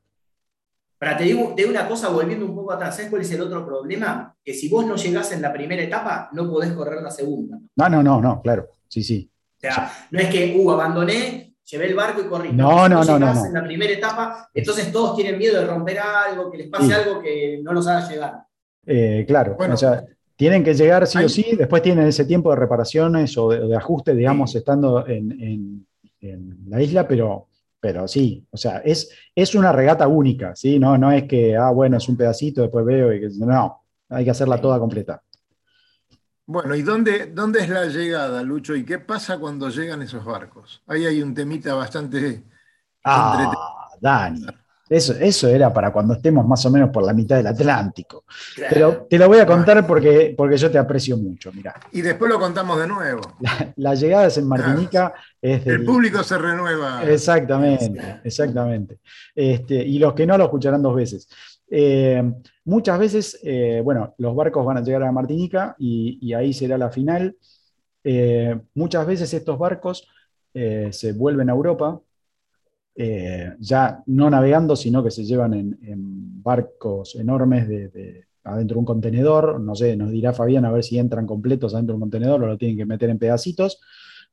Para te digo, de una cosa, volviendo un poco atrás, ¿sabes cuál es el otro problema? Que si vos no llegás en la primera etapa, no podés correr la segunda. No, no, no, no, claro, sí, sí. O sea, no es que, uh, abandoné, llevé el barco y corrí. No, no, no, no, no. en la primera etapa, entonces todos tienen miedo de romper algo, que les pase algo que no nos haga llegar. Eh, claro, o sea, tienen que llegar sí o sí, después tienen ese tiempo de reparaciones o de, ajuste, digamos, estando en, en la isla, pero pero sí, o sea, es, es una regata única, ¿sí? No, no es que, ah, bueno, es un pedacito, después veo y que no, hay que hacerla toda completa. Bueno, ¿y dónde, dónde es la llegada, Lucho? ¿Y qué pasa cuando llegan esos barcos? Ahí hay un temita bastante... Ah, Dani. Eso, era para cuando estemos más o menos por la mitad del Atlántico. Pero te lo voy a contar porque, porque yo te aprecio mucho, mira. Y después lo contamos de nuevo. La, llegada es en Martinica. Es El público se renueva. Exactamente, exactamente. Este, y los que no lo escucharán dos veces. Eh, muchas veces, eh, bueno, los barcos van a llegar a Martinica y, ahí será la final. Eh, muchas veces estos barcos se vuelven a Europa eh, ya no navegando, sino que se llevan en, barcos enormes de, adentro de un contenedor. No sé, nos dirá Fabián a ver si entran completos adentro de un contenedor o lo tienen que meter en pedacitos.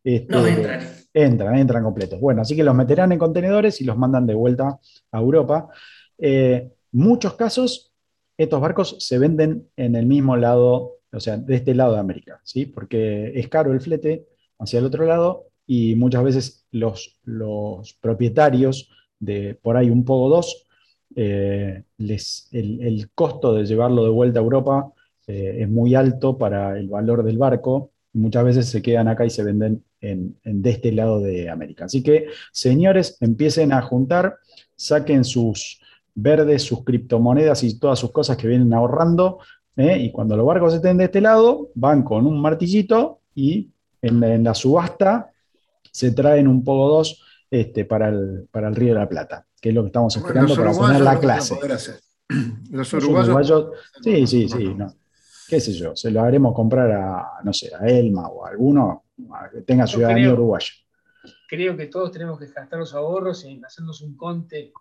Este, no, entran. Entran, entran completos. Bueno, así que los meterán en contenedores y los mandan de vuelta a Europa. Eh, muchos casos, estos barcos se venden en el mismo lado, o sea, de este lado de América, ¿sí? porque es caro el flete hacia el otro lado y muchas veces los, los propietarios de por ahí un poco dos, eh, les, el, costo de llevarlo de vuelta a Europa eh, es muy alto para el valor del barco muchas veces se quedan acá y se venden en, de este lado de América. Así que, señores, empiecen a juntar, saquen sus verdes, sus criptomonedas y todas sus cosas que vienen ahorrando, ¿eh? y cuando los barcos estén de este lado, van con un martillito y en la subasta se traen un poco dos este, para, el, para el Río de la Plata, que es lo que estamos esperando para tener la clase. Los uruguayos, sí, sí, sí, no. qué sé yo, se lo haremos comprar a, no sé, a Elma o a alguno que tenga ciudadanía uruguaya. Creo que todos tenemos que gastar los ahorros en hacernos un conte.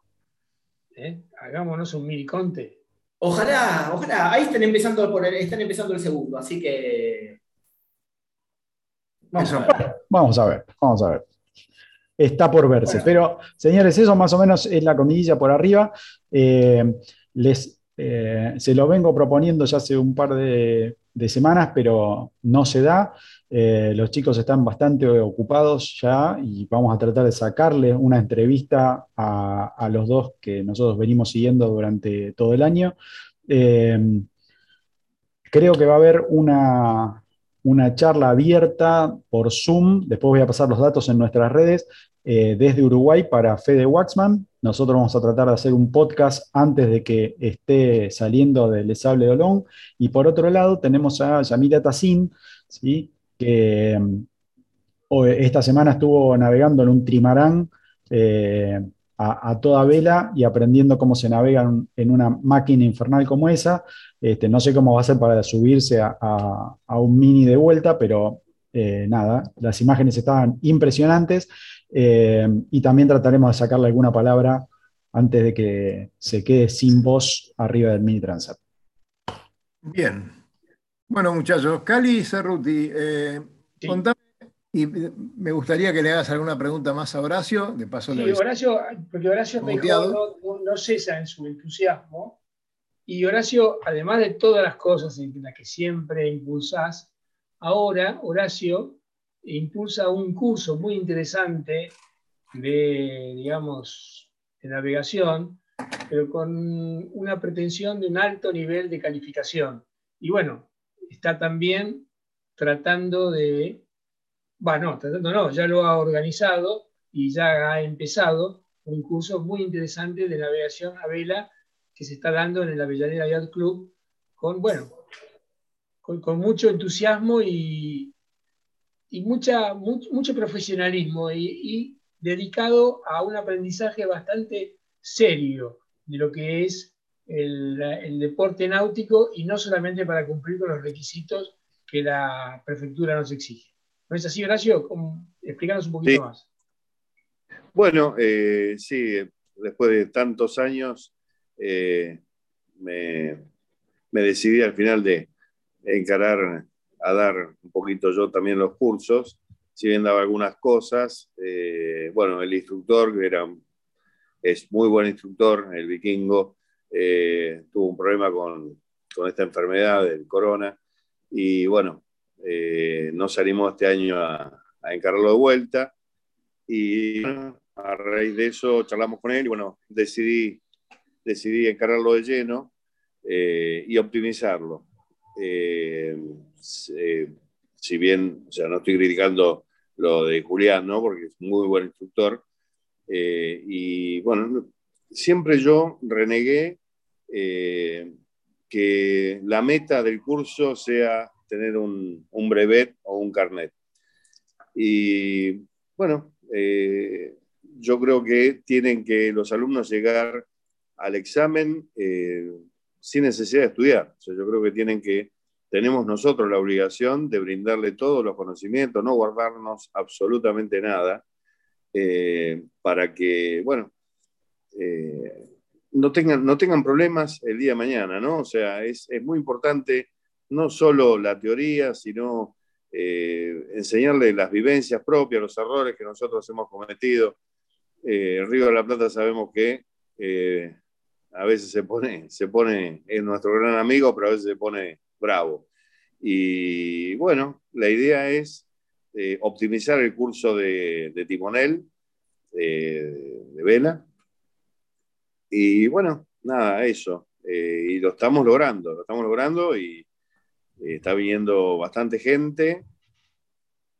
¿eh? Hagámonos un mini conte. Ojalá, ojalá. Ahí están empezando, por están empezando el segundo, así que Vamos, a ver. vamos a ver, vamos a ver. Está por verse. Pero, señores, eso más o menos es la comidilla por arriba. Eh, les, eh, se lo vengo proponiendo ya hace un par de, semanas, pero no se da. Eh, los chicos están bastante ocupados ya y vamos a tratar de sacarle una entrevista a, los dos que nosotros venimos siguiendo durante todo el año. Eh, creo que va a haber una, una charla abierta por Zoom, después voy a pasar los datos en nuestras redes, eh, desde Uruguay para Fede Waxman. Nosotros vamos a tratar de hacer un podcast antes de que esté saliendo del Sable de Olón. Y por otro lado tenemos a Yamila Tassin, ¿sí? que mm, esta semana estuvo navegando en un trimarán eh, a, toda vela y aprendiendo cómo se navega en, una máquina infernal como esa. Este, no sé cómo va a ser para subirse a, un mini de vuelta, pero eh, nada, las imágenes estaban impresionantes eh, y también trataremos de sacarle alguna palabra antes de que se quede sin voz arriba del mini Transat. Bien, bueno, muchachos, Cali Cerruti, eh, contame, y me gustaría que le hagas alguna pregunta más a Horacio, de paso sí, Horacio, porque Horacio me dijo, no, cesa en su entusiasmo, y Horacio, además de todas las cosas en las que siempre impulsás, ahora Horacio impulsa un curso muy interesante de, digamos, de navegación, pero con una pretensión de un alto nivel de calificación. Y bueno, está también tratando de, bueno, tratando no, ya lo ha organizado y ya ha empezado un curso muy interesante de navegación a vela que se está dando en el Avellaneda Yacht Club con, bueno, con, mucho entusiasmo y, y mucha, mucho, profesionalismo y, y dedicado a un aprendizaje bastante serio de lo que es el, deporte náutico y no solamente para cumplir con los requisitos que la prefectura nos exige. ¿No es así, Horacio? Explícanos un poquito más. Bueno, eh, sí, después de tantos años eh, me, decidí al final de encarar a dar un poquito yo también los cursos, si bien daba algunas cosas. Eh, bueno, el instructor, que era, es muy buen instructor, el vikingo, tuvo un problema con, con, esta enfermedad del corona y bueno, eh, no salimos este año a, a, encararlo de vuelta y a raíz de eso charlamos con él y bueno, decidí, decidí encararlo de lleno eh, y optimizarlo. si bien, o sea, no estoy criticando lo de Julián, ¿no? Porque es muy buen instructor. y bueno, siempre yo renegué eh, que la meta del curso sea tener un, brevet o un carnet. Y bueno, eh, yo creo que tienen que los alumnos llegar al examen eh, sin necesidad de estudiar. yo creo que tienen que, tenemos nosotros la obligación de brindarle todos los conocimientos, no guardarnos absolutamente nada, para que, bueno, no tengan, no tengan problemas el día de mañana, ¿no? O sea, es, muy importante no solo la teoría, sino eh, enseñarles las vivencias propias, los errores que nosotros hemos cometido. Eh, el Río de la Plata sabemos que eh, a veces se pone, se pone, es nuestro gran amigo, pero a veces se pone bravo. Y bueno, la idea es optimizar el curso de, de timonel, de vela, y bueno, nada, eso. Eh, y lo estamos logrando, lo estamos logrando y eh, está viniendo bastante gente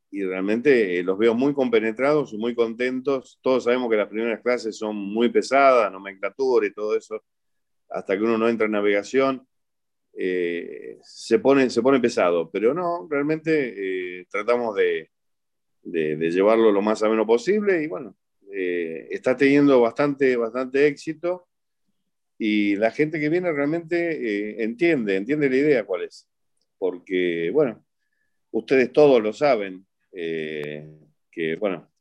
y realmente eh, los veo muy compenetrados y muy contentos. Todos sabemos que las primeras clases son muy pesadas, nomenclatura y todo eso, hasta que uno no entra en navegación. se, pone, se pone pesado, pero no, realmente tratamos de, de, llevarlo lo más ameno posible y bueno, eh, está teniendo bastante, bastante éxito y la gente que viene realmente eh, entiende, entiende la idea cuál es. Porque, bueno, ustedes todos lo saben, eh, que, bueno,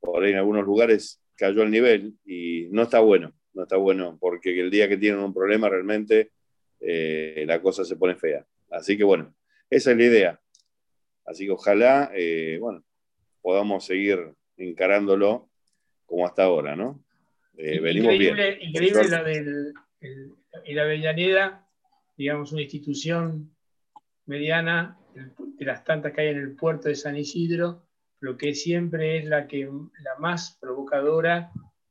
por ahí en algunos lugares cayó el nivel y no está bueno, no está bueno, porque el día que tienen un problema realmente la cosa se pone fea. Así que, bueno, esa es la idea. Así que ojalá, bueno, podamos seguir encarándolo como hasta ahora, ¿no? Eh, venimos increíble, bien. Increíble la del el, Avellaneda, digamos, una institución mediana, de las tantas que hay en el puerto de San Isidro, lo que siempre es la, que, la más provocadora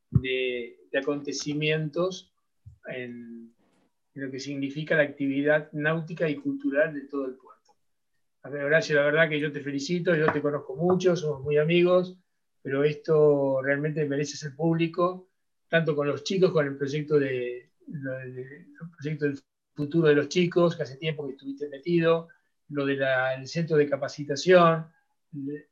de, acontecimientos en, lo que significa la actividad náutica y cultural de todo el puerto. A ver, Horacio, la verdad que yo te felicito, yo te conozco mucho, somos muy amigos, pero esto realmente merece ser público, tanto con los chicos, con el proyecto, de, el proyecto del futuro de los chicos, que hace tiempo que estuviste metido, lo del centro de capacitación,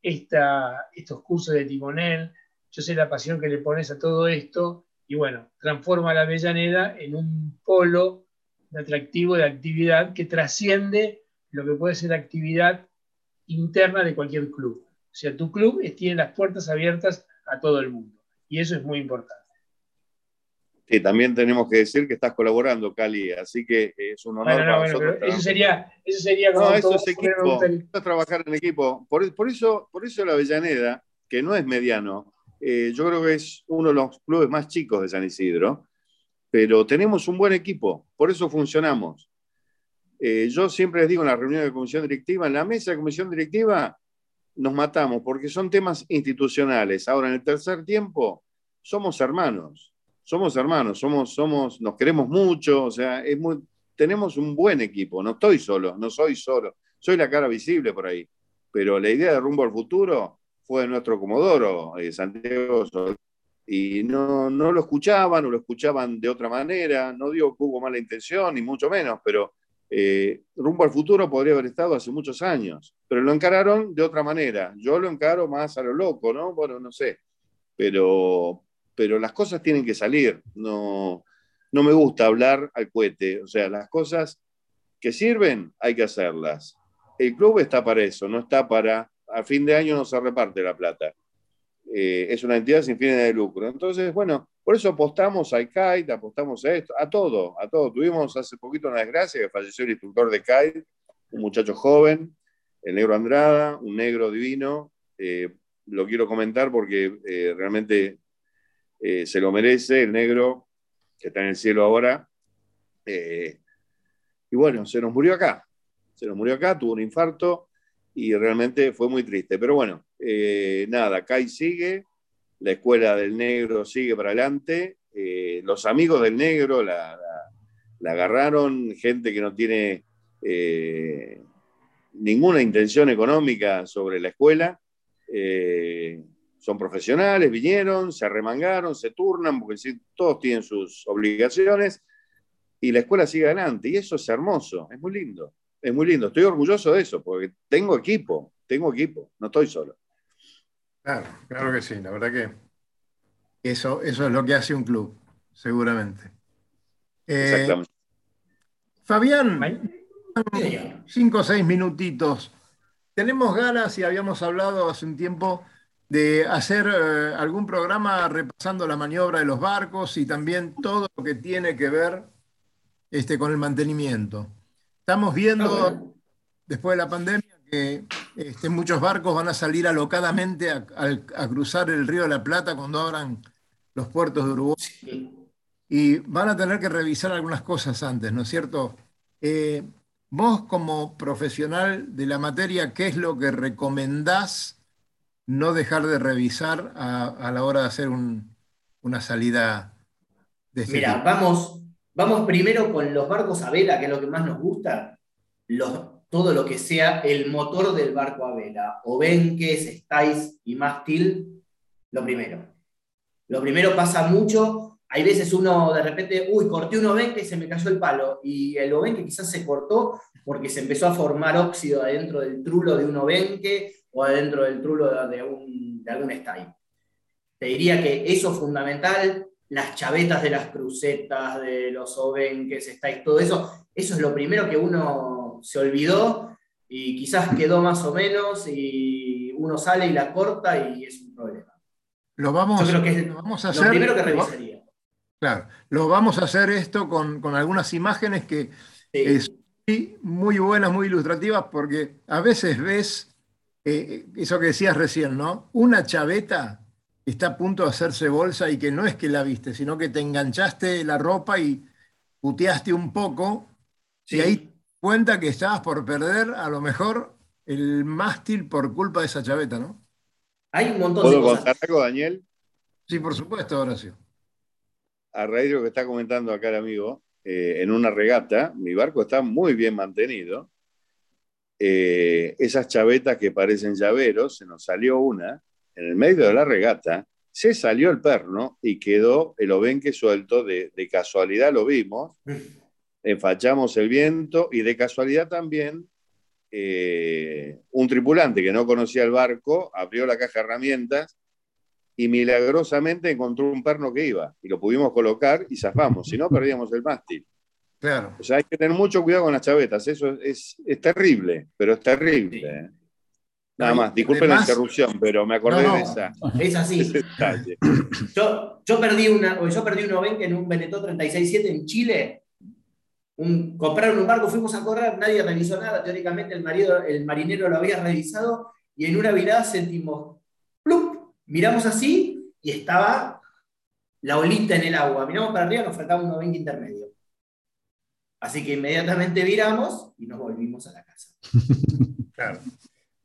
estos cursos de timonel, yo sé la pasión que le pones a todo esto y bueno, transforma la Avellaneda en un polo de atractivo de actividad que trasciende lo que puede ser actividad interna de cualquier club. O sea, tu club tiene las puertas abiertas a todo el mundo y eso es muy importante. Sí, también tenemos que decir que estás colaborando, Cali, así que es un honor para nosotros. eso sería, eso sería como. No, eso es equipo. Es trabajar en equipo. Por, eso, por eso la Avellaneda, que no es mediano, eh, yo creo que es uno de los clubes más chicos de San Isidro, pero tenemos un buen equipo, por eso funcionamos. Eh, yo siempre les digo en la reunión de comisión directiva, en la mesa de comisión directiva nos matamos porque son temas institucionales. Ahora, en el tercer tiempo, somos hermanos somos hermanos, somos, somos, nos queremos mucho, o sea, tenemos un buen equipo, no estoy solo, no soy solo, soy la cara visible por ahí, pero la idea de rumbo al futuro fue de nuestro Comodoro, eh, Santiago y no, no lo escuchaban o lo escuchaban de otra manera, no digo que hubo mala intención, ni mucho menos, pero eh, rumbo al futuro podría haber estado hace muchos años, pero lo encararon de otra manera. Yo lo encaro más a lo loco, ¿no? Bueno, no sé, pero, pero las cosas tienen que salir. No, no me gusta hablar al cohete. O sea, las cosas que sirven hay que hacerlas. El club está para eso, no está para, a fin de año no se reparte la plata. Eh, es una entidad sin fines de lucro. Entonces, bueno, por eso apostamos al CAIT, apostamos a esto, a todo, a todo. Tuvimos hace poquito una desgracia que falleció el instructor de CAIT, un muchacho joven, el negro Andrada, un negro divino. Eh, lo quiero comentar porque eh, realmente eh, se lo merece el negro que está en el cielo ahora. Eh, y bueno, se nos murió acá, se nos murió acá, tuvo un infarto y realmente fue muy triste. Pero bueno, eh, nada, Kai sigue, la escuela del negro sigue para adelante, los amigos del negro la, agarraron, gente que no tiene ninguna intención económica sobre la escuela son profesionales, vinieron, se arremangaron, se turnan, porque todos tienen sus obligaciones, y la escuela sigue adelante. Y eso es hermoso, es muy lindo, es muy lindo. Estoy orgulloso de eso, porque tengo equipo, tengo equipo, no estoy solo. Claro, claro que sí, la verdad que eso, eso es lo que hace un club, seguramente. Eh, Exactamente. Fabián, cinco o seis minutitos. Tenemos ganas y habíamos hablado hace un tiempo de hacer eh, algún programa repasando la maniobra de los barcos y también todo lo que tiene que ver este, con el mantenimiento. Estamos viendo, ah, después de la pandemia, que este, muchos barcos van a salir alocadamente a, cruzar el río de la Plata cuando abran los puertos de Uruguay. Y van a tener que revisar algunas cosas antes, ¿no es cierto? Eh, vos como profesional de la materia, ¿qué es lo que recomendás no dejar de revisar a, la hora de hacer una salida de este Mira, vamos, vamos primero con los barcos a vela, que es lo que más nos gusta. todo lo que sea el motor del barco a vela, o benques, estáis y mástil, lo primero. Lo primero pasa mucho, hay veces uno de repente, uy, corté un obenque y se me cayó el palo, y el obenque quizás se cortó porque se empezó a formar óxido adentro del trulo de un obenque, o adentro del trulo de, un, de algún style. Te diría que eso es fundamental, las chavetas de las crucetas, de los obenques, estáis, todo eso, eso es lo primero que uno se olvidó y quizás quedó más o menos y uno sale y la corta y es un problema. Lo vamos, Yo creo que es lo, vamos a hacer, primero que revisaría. Claro, lo vamos a hacer esto con, algunas imágenes que son muy buenas, muy ilustrativas, porque a veces ves eh, eso que decías recién, ¿no? Una chaveta está a punto de hacerse bolsa y que no es que la viste, sino que te enganchaste la ropa y puteaste un poco y ahí cuenta que estabas por perder a lo mejor el mástil por culpa de esa chaveta, ¿no? Hay un montón de ¿Puedo cosas. contar algo, Daniel? Sí, por supuesto, Horacio. A raíz de lo que está comentando acá el amigo, eh, en una regata, mi barco está muy bien mantenido. Eh, esas chavetas que parecen llaveros, se nos salió una en el medio de la regata, se salió el perno y quedó el obenque suelto, de, casualidad lo vimos, enfachamos el viento y de casualidad también eh, un tripulante que no conocía el barco abrió la caja de herramientas y milagrosamente encontró un perno que iba y lo pudimos colocar y zafamos, si no perdíamos el mástil. Claro. O sea, hay que tener mucho cuidado con las chavetas, eso es, es, es terrible, pero es terrible. Sí. ¿eh? Nada más, disculpen la interrupción, pero me acordé No, no. de esa, Es así. Yo, yo perdí una, o yo perdí un Ovenque en un Benetton 36.7 en Chile. Un, compraron un barco, fuimos a correr, nadie revisó nada. Teóricamente el, marido, el marinero lo había revisado y en una virada sentimos, ¡plup! miramos así y estaba la olita en el agua. Miramos para arriba, nos faltaba un Ovenque intermedio. Así que inmediatamente viramos y nos volvimos a la casa. Claro.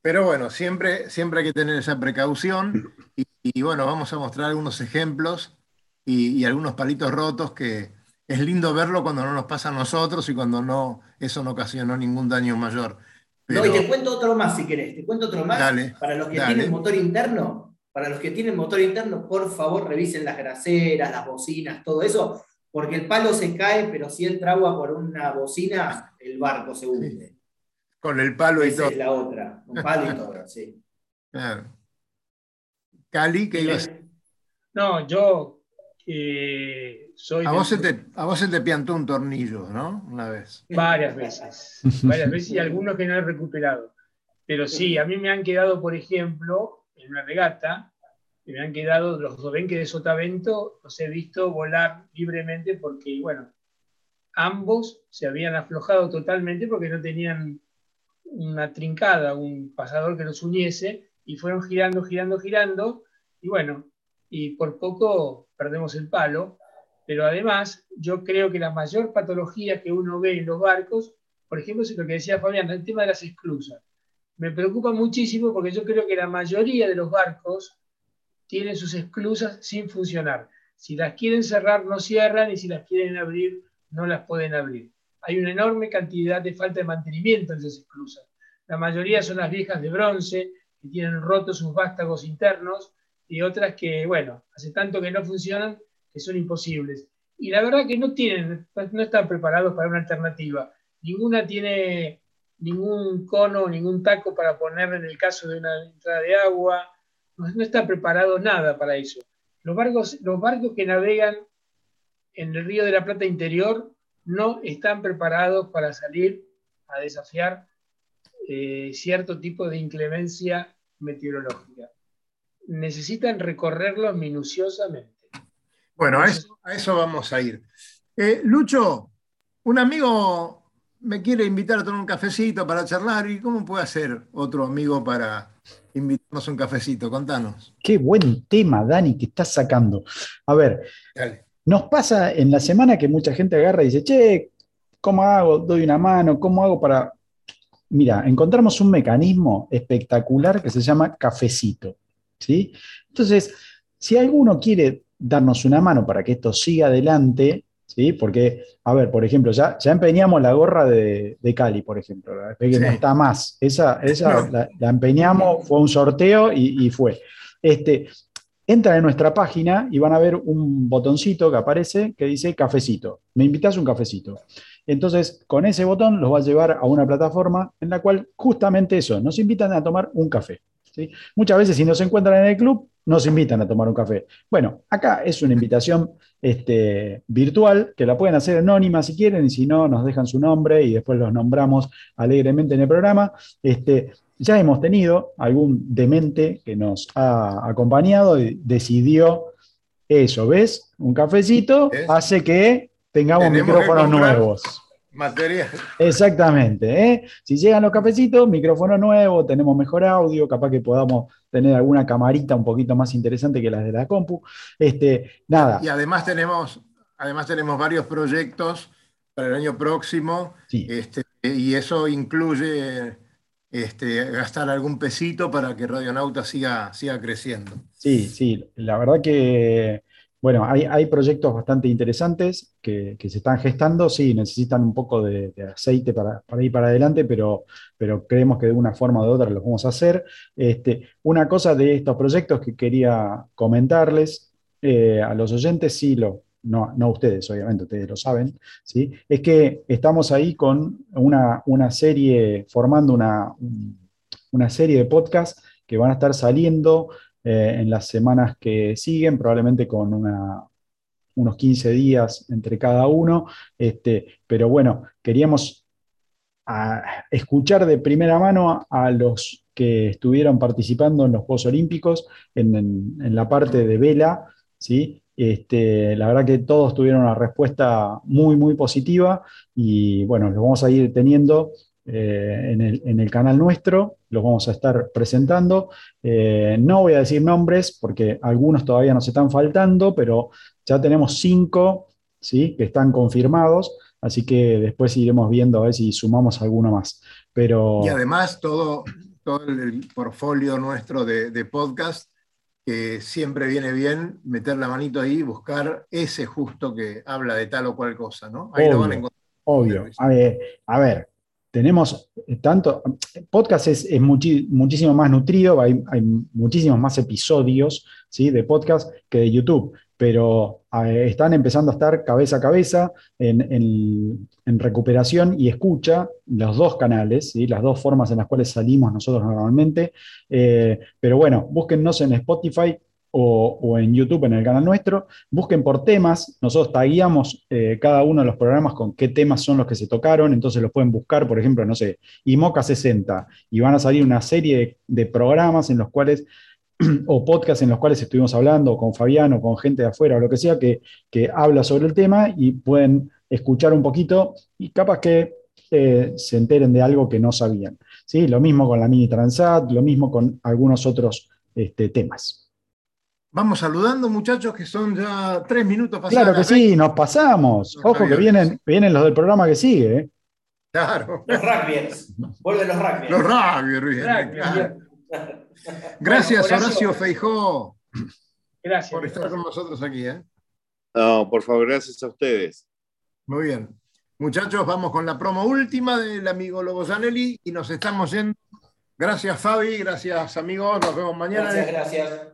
Pero bueno, siempre, siempre hay que tener esa precaución y, y bueno, vamos a mostrar algunos ejemplos y, y algunos palitos rotos que es lindo verlo cuando no nos pasa a nosotros y cuando no, eso no ocasionó ningún daño mayor. No, Pero, y te cuento otro más si querés. Te cuento otro más. Dale, para los que dale. tienen motor interno, para los que tienen motor interno, por favor revisen las graseras, las bocinas, todo eso, porque el palo se cae, pero si entra agua por una bocina, el barco se hunde. con el palo y todo. es la otra, un palo y todo, sí. Claro. Cali, ¿qué ibas? No, yo eh, soy A de- vos, se te, a vos se te piantó un tornillo, ¿no? Una vez. varias veces, varias veces y algunos que no he recuperado. Pero sí, a mí me han quedado, por ejemplo, en una regata, me han quedado los dobenques de Sotavento, los he visto volar libremente porque, bueno, ambos se habían aflojado totalmente porque no tenían una trincada, un pasador que los uniese, y fueron girando, girando, girando, y bueno, y por poco perdemos el palo, pero además yo creo que la mayor patología que uno ve en los barcos, por ejemplo, es lo que decía Fabián, el tema de las esclusas. Me preocupa muchísimo porque yo creo que la mayoría de los barcos tienen sus esclusas sin funcionar. Si las quieren cerrar, no cierran, y si las quieren abrir, no las pueden abrir. Hay una enorme cantidad de falta de mantenimiento en esas esclusas. La mayoría son las viejas de bronce, que tienen rotos sus vástagos internos, y otras que, bueno, hace tanto que no funcionan que son imposibles. Y la verdad que no tienen, no están preparados para una alternativa. Ninguna tiene ningún cono, ningún taco para poner en el caso de una entrada de agua. No, no está preparado nada para eso. Los barcos, los barcos que navegan en el río de la Plata interior no están preparados para salir a desafiar eh, cierto tipo de inclemencia meteorológica. Necesitan recorrerlos minuciosamente. Bueno, a eso, a eso vamos a ir. Eh, Lucho, un amigo me quiere invitar a tomar un cafecito para charlar. ¿Y cómo puede hacer otro amigo para invitarnos a un cafecito? Contanos. Qué buen tema, Dani, que estás sacando. A ver, Dale. nos pasa en la semana que mucha gente agarra y dice, che, ¿cómo hago? Doy una mano, ¿cómo hago para...? Mira, encontramos un mecanismo espectacular que se llama cafecito. ¿sí? Entonces, si alguno quiere darnos una mano para que esto siga adelante, ¿sí? Porque, a ver, por ejemplo, ya, ya empeñamos la gorra de, de Cali, por ejemplo, la que Sí. no está más. Esa, esa No. la, la empeñamos, fue un sorteo y, y fue. Este, entran en nuestra página y van a ver un botoncito que aparece que dice cafecito. Me invitas un cafecito. Entonces, con ese botón los va a llevar a una plataforma en la cual justamente eso, nos invitan a tomar un café. ¿sí? Muchas veces si nos encuentran en el club, nos invitan a tomar un café. Bueno, acá es una invitación este, virtual que la pueden hacer anónima si quieren y si no, nos dejan su nombre y después los nombramos alegremente en el programa. Este, ya hemos tenido algún demente que nos ha acompañado y decidió eso, ¿ves? Un cafecito hace que tengamos que micrófonos nuevos. Material. Exactamente. ¿eh? Si llegan los cafecitos, micrófono nuevo, tenemos mejor audio, capaz que podamos tener alguna camarita un poquito más interesante que las de la compu. Este, nada, Y además tenemos, además tenemos varios proyectos para el año próximo. sí. Este, y eso incluye este, gastar algún pesito para que Radionauta siga, siga creciendo. Sí, sí, la verdad que, bueno, hay, hay proyectos bastante interesantes que, que, se están gestando, sí, necesitan un poco de, aceite para, para, ir para adelante, pero, pero creemos que de una forma o de otra los vamos a hacer. Este, una cosa de estos proyectos que quería comentarles eh, a los oyentes, sí, lo, no, no ustedes, obviamente, ustedes lo saben, ¿sí? es que estamos ahí con una, una serie, formando una, una, serie de podcasts que van a estar saliendo eh, en las semanas que siguen, probablemente con unos 15 días entre cada uno, este, pero bueno, queríamos a, escuchar de primera mano a, los que estuvieron participando en los Juegos Olímpicos en, en, la parte de vela, ¿sí? Este, la verdad que todos tuvieron una respuesta muy, muy positiva y bueno, los vamos a ir teniendo eh, en, el, en, el, canal nuestro, los vamos a estar presentando. Eh, no voy a decir nombres porque algunos todavía nos están faltando, pero ya tenemos cinco ¿sí? que están confirmados, así que después iremos viendo a ver si sumamos alguno más. Pero... Y además todo, todo el portfolio nuestro de, de podcast que siempre viene bien meter la manito ahí y buscar ese justo que habla de tal o cual cosa, ¿no? Ahí obvio, lo van a encontrar. Obvio. A ver, a ver, tenemos tanto, podcast es, muchísimo más nutrido, hay, muchísimos más episodios de podcast que de YouTube, pero eh, están empezando a estar cabeza a cabeza en, recuperación y escucha los dos canales, ¿sí? las dos formas en las cuales salimos nosotros normalmente. Eh, pero bueno, búsquennos en Spotify o, en YouTube en el canal nuestro, busquen por temas, nosotros tagueamos eh, cada uno de los programas con qué temas son los que se tocaron, entonces los pueden buscar, por ejemplo, no sé, IMOCA 60, y van a salir una serie de, programas en los cuales o podcast en los cuales estuvimos hablando con Fabián o con gente de afuera o lo que sea que, que habla sobre el tema y pueden escuchar un poquito y capaz que eh, se enteren de algo que no sabían. ¿sí? Lo mismo con la mini Transat, lo mismo con algunos otros este, temas. Vamos saludando, muchachos, que son ya tres minutos pasados. Claro que sí, nos pasamos. Ojo que vienen, vienen los del programa que sigue. ¿eh? Claro. Los rugbyers. Vuelven los rugbyers. Los rugbyers, claro. Gracias, bueno, Horacio Feijó. Gracias. Por estar con nosotros aquí. ¿eh? No, por favor, gracias a ustedes. Muy bien. Muchachos, vamos con la promo última del amigo Lobo Zanelli y nos estamos yendo. Gracias, Fabi. Gracias, amigos. Nos vemos mañana. Gracias, gracias.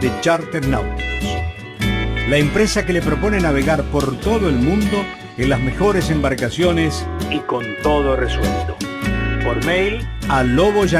de charter náuticos. La empresa que le propone navegar por todo el mundo en las mejores embarcaciones y con todo resuelto. Por mail a lobo